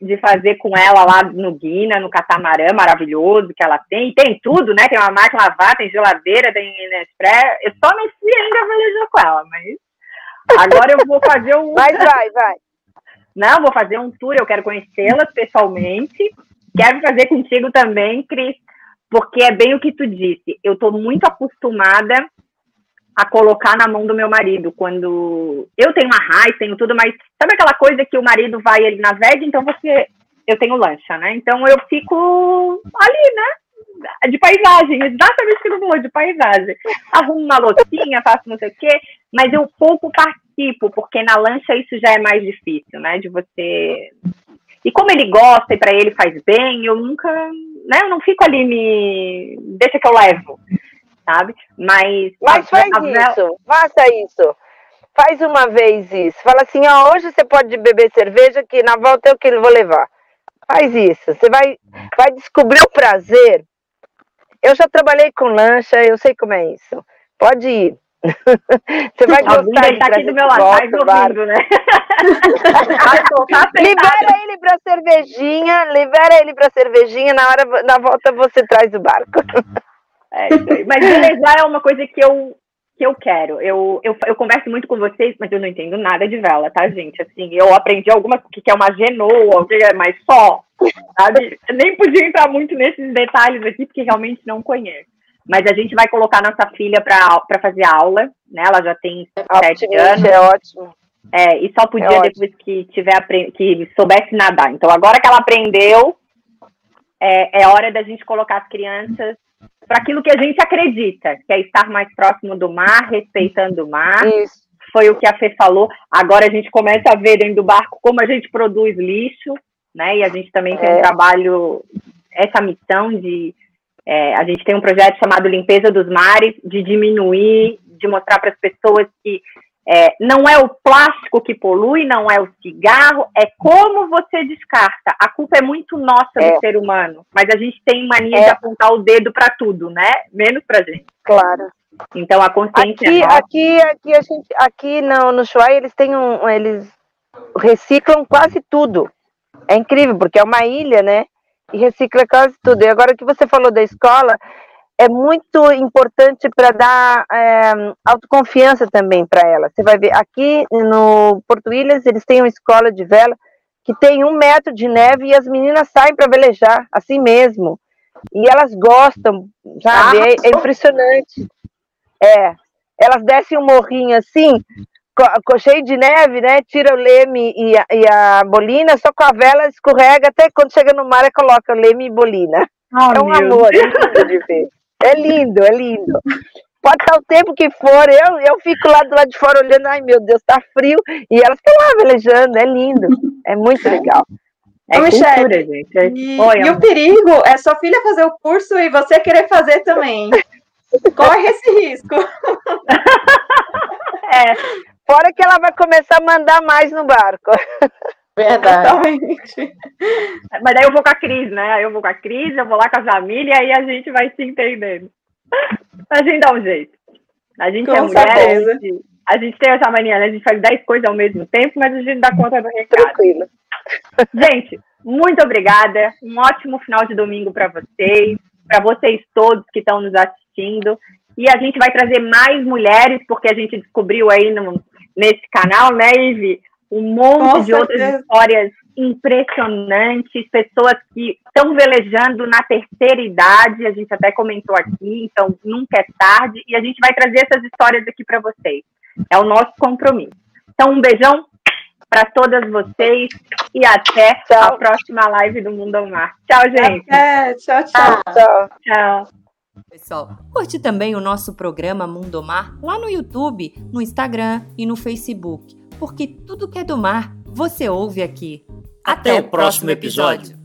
S4: de fazer com ela lá no Guina, no catamarã maravilhoso que ela tem. Tem tudo, né? Tem uma máquina lavar, tem geladeira, tem Nespré. Eu só não fui ainda velejar com ela, mas Agora eu vou fazer um.
S5: Vai, vai, vai.
S4: Não, vou fazer um tour, eu quero conhecê-las pessoalmente. Quero fazer contigo também, Cris, porque é bem o que tu disse. Eu estou muito acostumada a colocar na mão do meu marido. Quando eu tenho uma raiz, tenho tudo, mas sabe aquela coisa que o marido vai, ele navega, então você. Eu tenho lancha, né? Então eu fico ali, né? De paisagem, exatamente o que eu falou, de paisagem. Arrumo uma loucinha, faço não sei o quê, mas eu pouco participo, porque na lancha isso já é mais difícil, né? De você. E como ele gosta e para ele faz bem, eu nunca. Né? Eu não fico ali me. Deixa que eu levo sabe? Mas.
S5: Mas faz isso, faça isso. Faz uma vez isso. Fala assim, ó, hoje você pode beber cerveja, que na volta eu que vou levar. Faz isso. Você vai, vai descobrir o prazer. Eu já trabalhei com lancha, eu sei como é isso. Pode ir. [LAUGHS] Você vai gostar de
S4: tá aqui do meu lado, ouvindo, né? [LAUGHS]
S5: libera ele pra cervejinha, libera ele pra cervejinha, na hora na volta você traz o barco. [LAUGHS]
S4: É isso aí. Mas velejar é uma coisa que eu, que eu quero. Eu, eu, eu converso muito com vocês, mas eu não entendo nada de vela, tá, gente? Assim, eu aprendi algumas que é uma genoa, mas só, sabe? Eu nem podia entrar muito nesses detalhes aqui, porque realmente não conheço. Mas a gente vai colocar nossa filha para fazer aula, né? Ela já tem sete anos.
S5: É ótimo.
S4: É, e só podia é depois que tiver que soubesse nadar. Então, agora que ela aprendeu, é, é hora da gente colocar as crianças para aquilo que a gente acredita, que é estar mais próximo do mar, respeitando o mar.
S5: Isso.
S4: Foi o que a Fê falou. Agora a gente começa a ver dentro do barco como a gente produz lixo, né? E a gente também tem é. um trabalho, essa missão de. É, a gente tem um projeto chamado Limpeza dos Mares, de diminuir, de mostrar para as pessoas que é, não é o plástico que polui, não é o cigarro, é como você descarta. A culpa é muito nossa é. do ser humano, mas a gente tem mania é. de apontar o dedo para tudo, né? Menos para gente.
S5: Claro.
S4: Então a consciência
S5: aqui,
S4: é nossa.
S5: aqui, aqui a gente, aqui no no Chuai eles têm um, eles reciclam quase tudo. É incrível porque é uma ilha, né? E recicla quase tudo. E agora que você falou da escola, é muito importante para dar é, autoconfiança também para ela. Você vai ver, aqui no Porto Ilhas, eles têm uma escola de vela que tem um metro de neve e as meninas saem para velejar, assim mesmo. E elas gostam, sabe? Ah, é, é, impressionante. É. Elas descem um morrinho assim, cheio de neve, né? Tira o leme e a, e a bolina, só com a vela escorrega, até quando chega no mar, coloca o leme e bolina. Oh, é um amor, é lindo de ver. É lindo, é lindo. Pode estar o tempo que for, eu, eu fico lá do lado de fora olhando, ai meu Deus, tá frio, e elas estão lá velejando, é lindo, é muito legal.
S3: É Ô, Michelle, gente. É... E, Oi, e o perigo é sua filha fazer o curso e você querer fazer também. Corre esse risco. [LAUGHS]
S5: é, fora que ela vai começar a mandar mais no barco. [LAUGHS]
S3: Verdade. Totalmente. [LAUGHS]
S4: Mas daí eu vou com a Cris, né? Aí eu vou com a Cris, eu vou lá com a Jamília e aí a gente vai se entendendo. [LAUGHS] A gente dá um jeito. A gente
S3: com
S4: é mulher, a gente, a gente, tem essa mania, né? A gente faz 10 coisas ao mesmo tempo, mas a gente dá conta do recado.
S5: Tranquilo. [LAUGHS]
S4: Gente, muito obrigada. Um ótimo final de domingo para vocês, para vocês todos que estão nos assistindo. E a gente vai trazer mais mulheres, porque a gente descobriu aí no, nesse canal, né, Ivi? Um monte de outras histórias impressionantes, pessoas que estão velejando na terceira idade, a gente até comentou aqui, então nunca é tarde, e a gente vai trazer essas histórias aqui para vocês. É o nosso compromisso. Então, um beijão para todas vocês e até tchau. a próxima live do Mundo ao Mar. Tchau, gente.
S3: É, tchau, tchau.
S4: Tchau. tchau.
S1: Pessoal, curte também o nosso programa Mundo Mar lá no YouTube, no Instagram e no Facebook porque tudo que é do mar você ouve aqui. Até, Até o próximo episódio. episódio.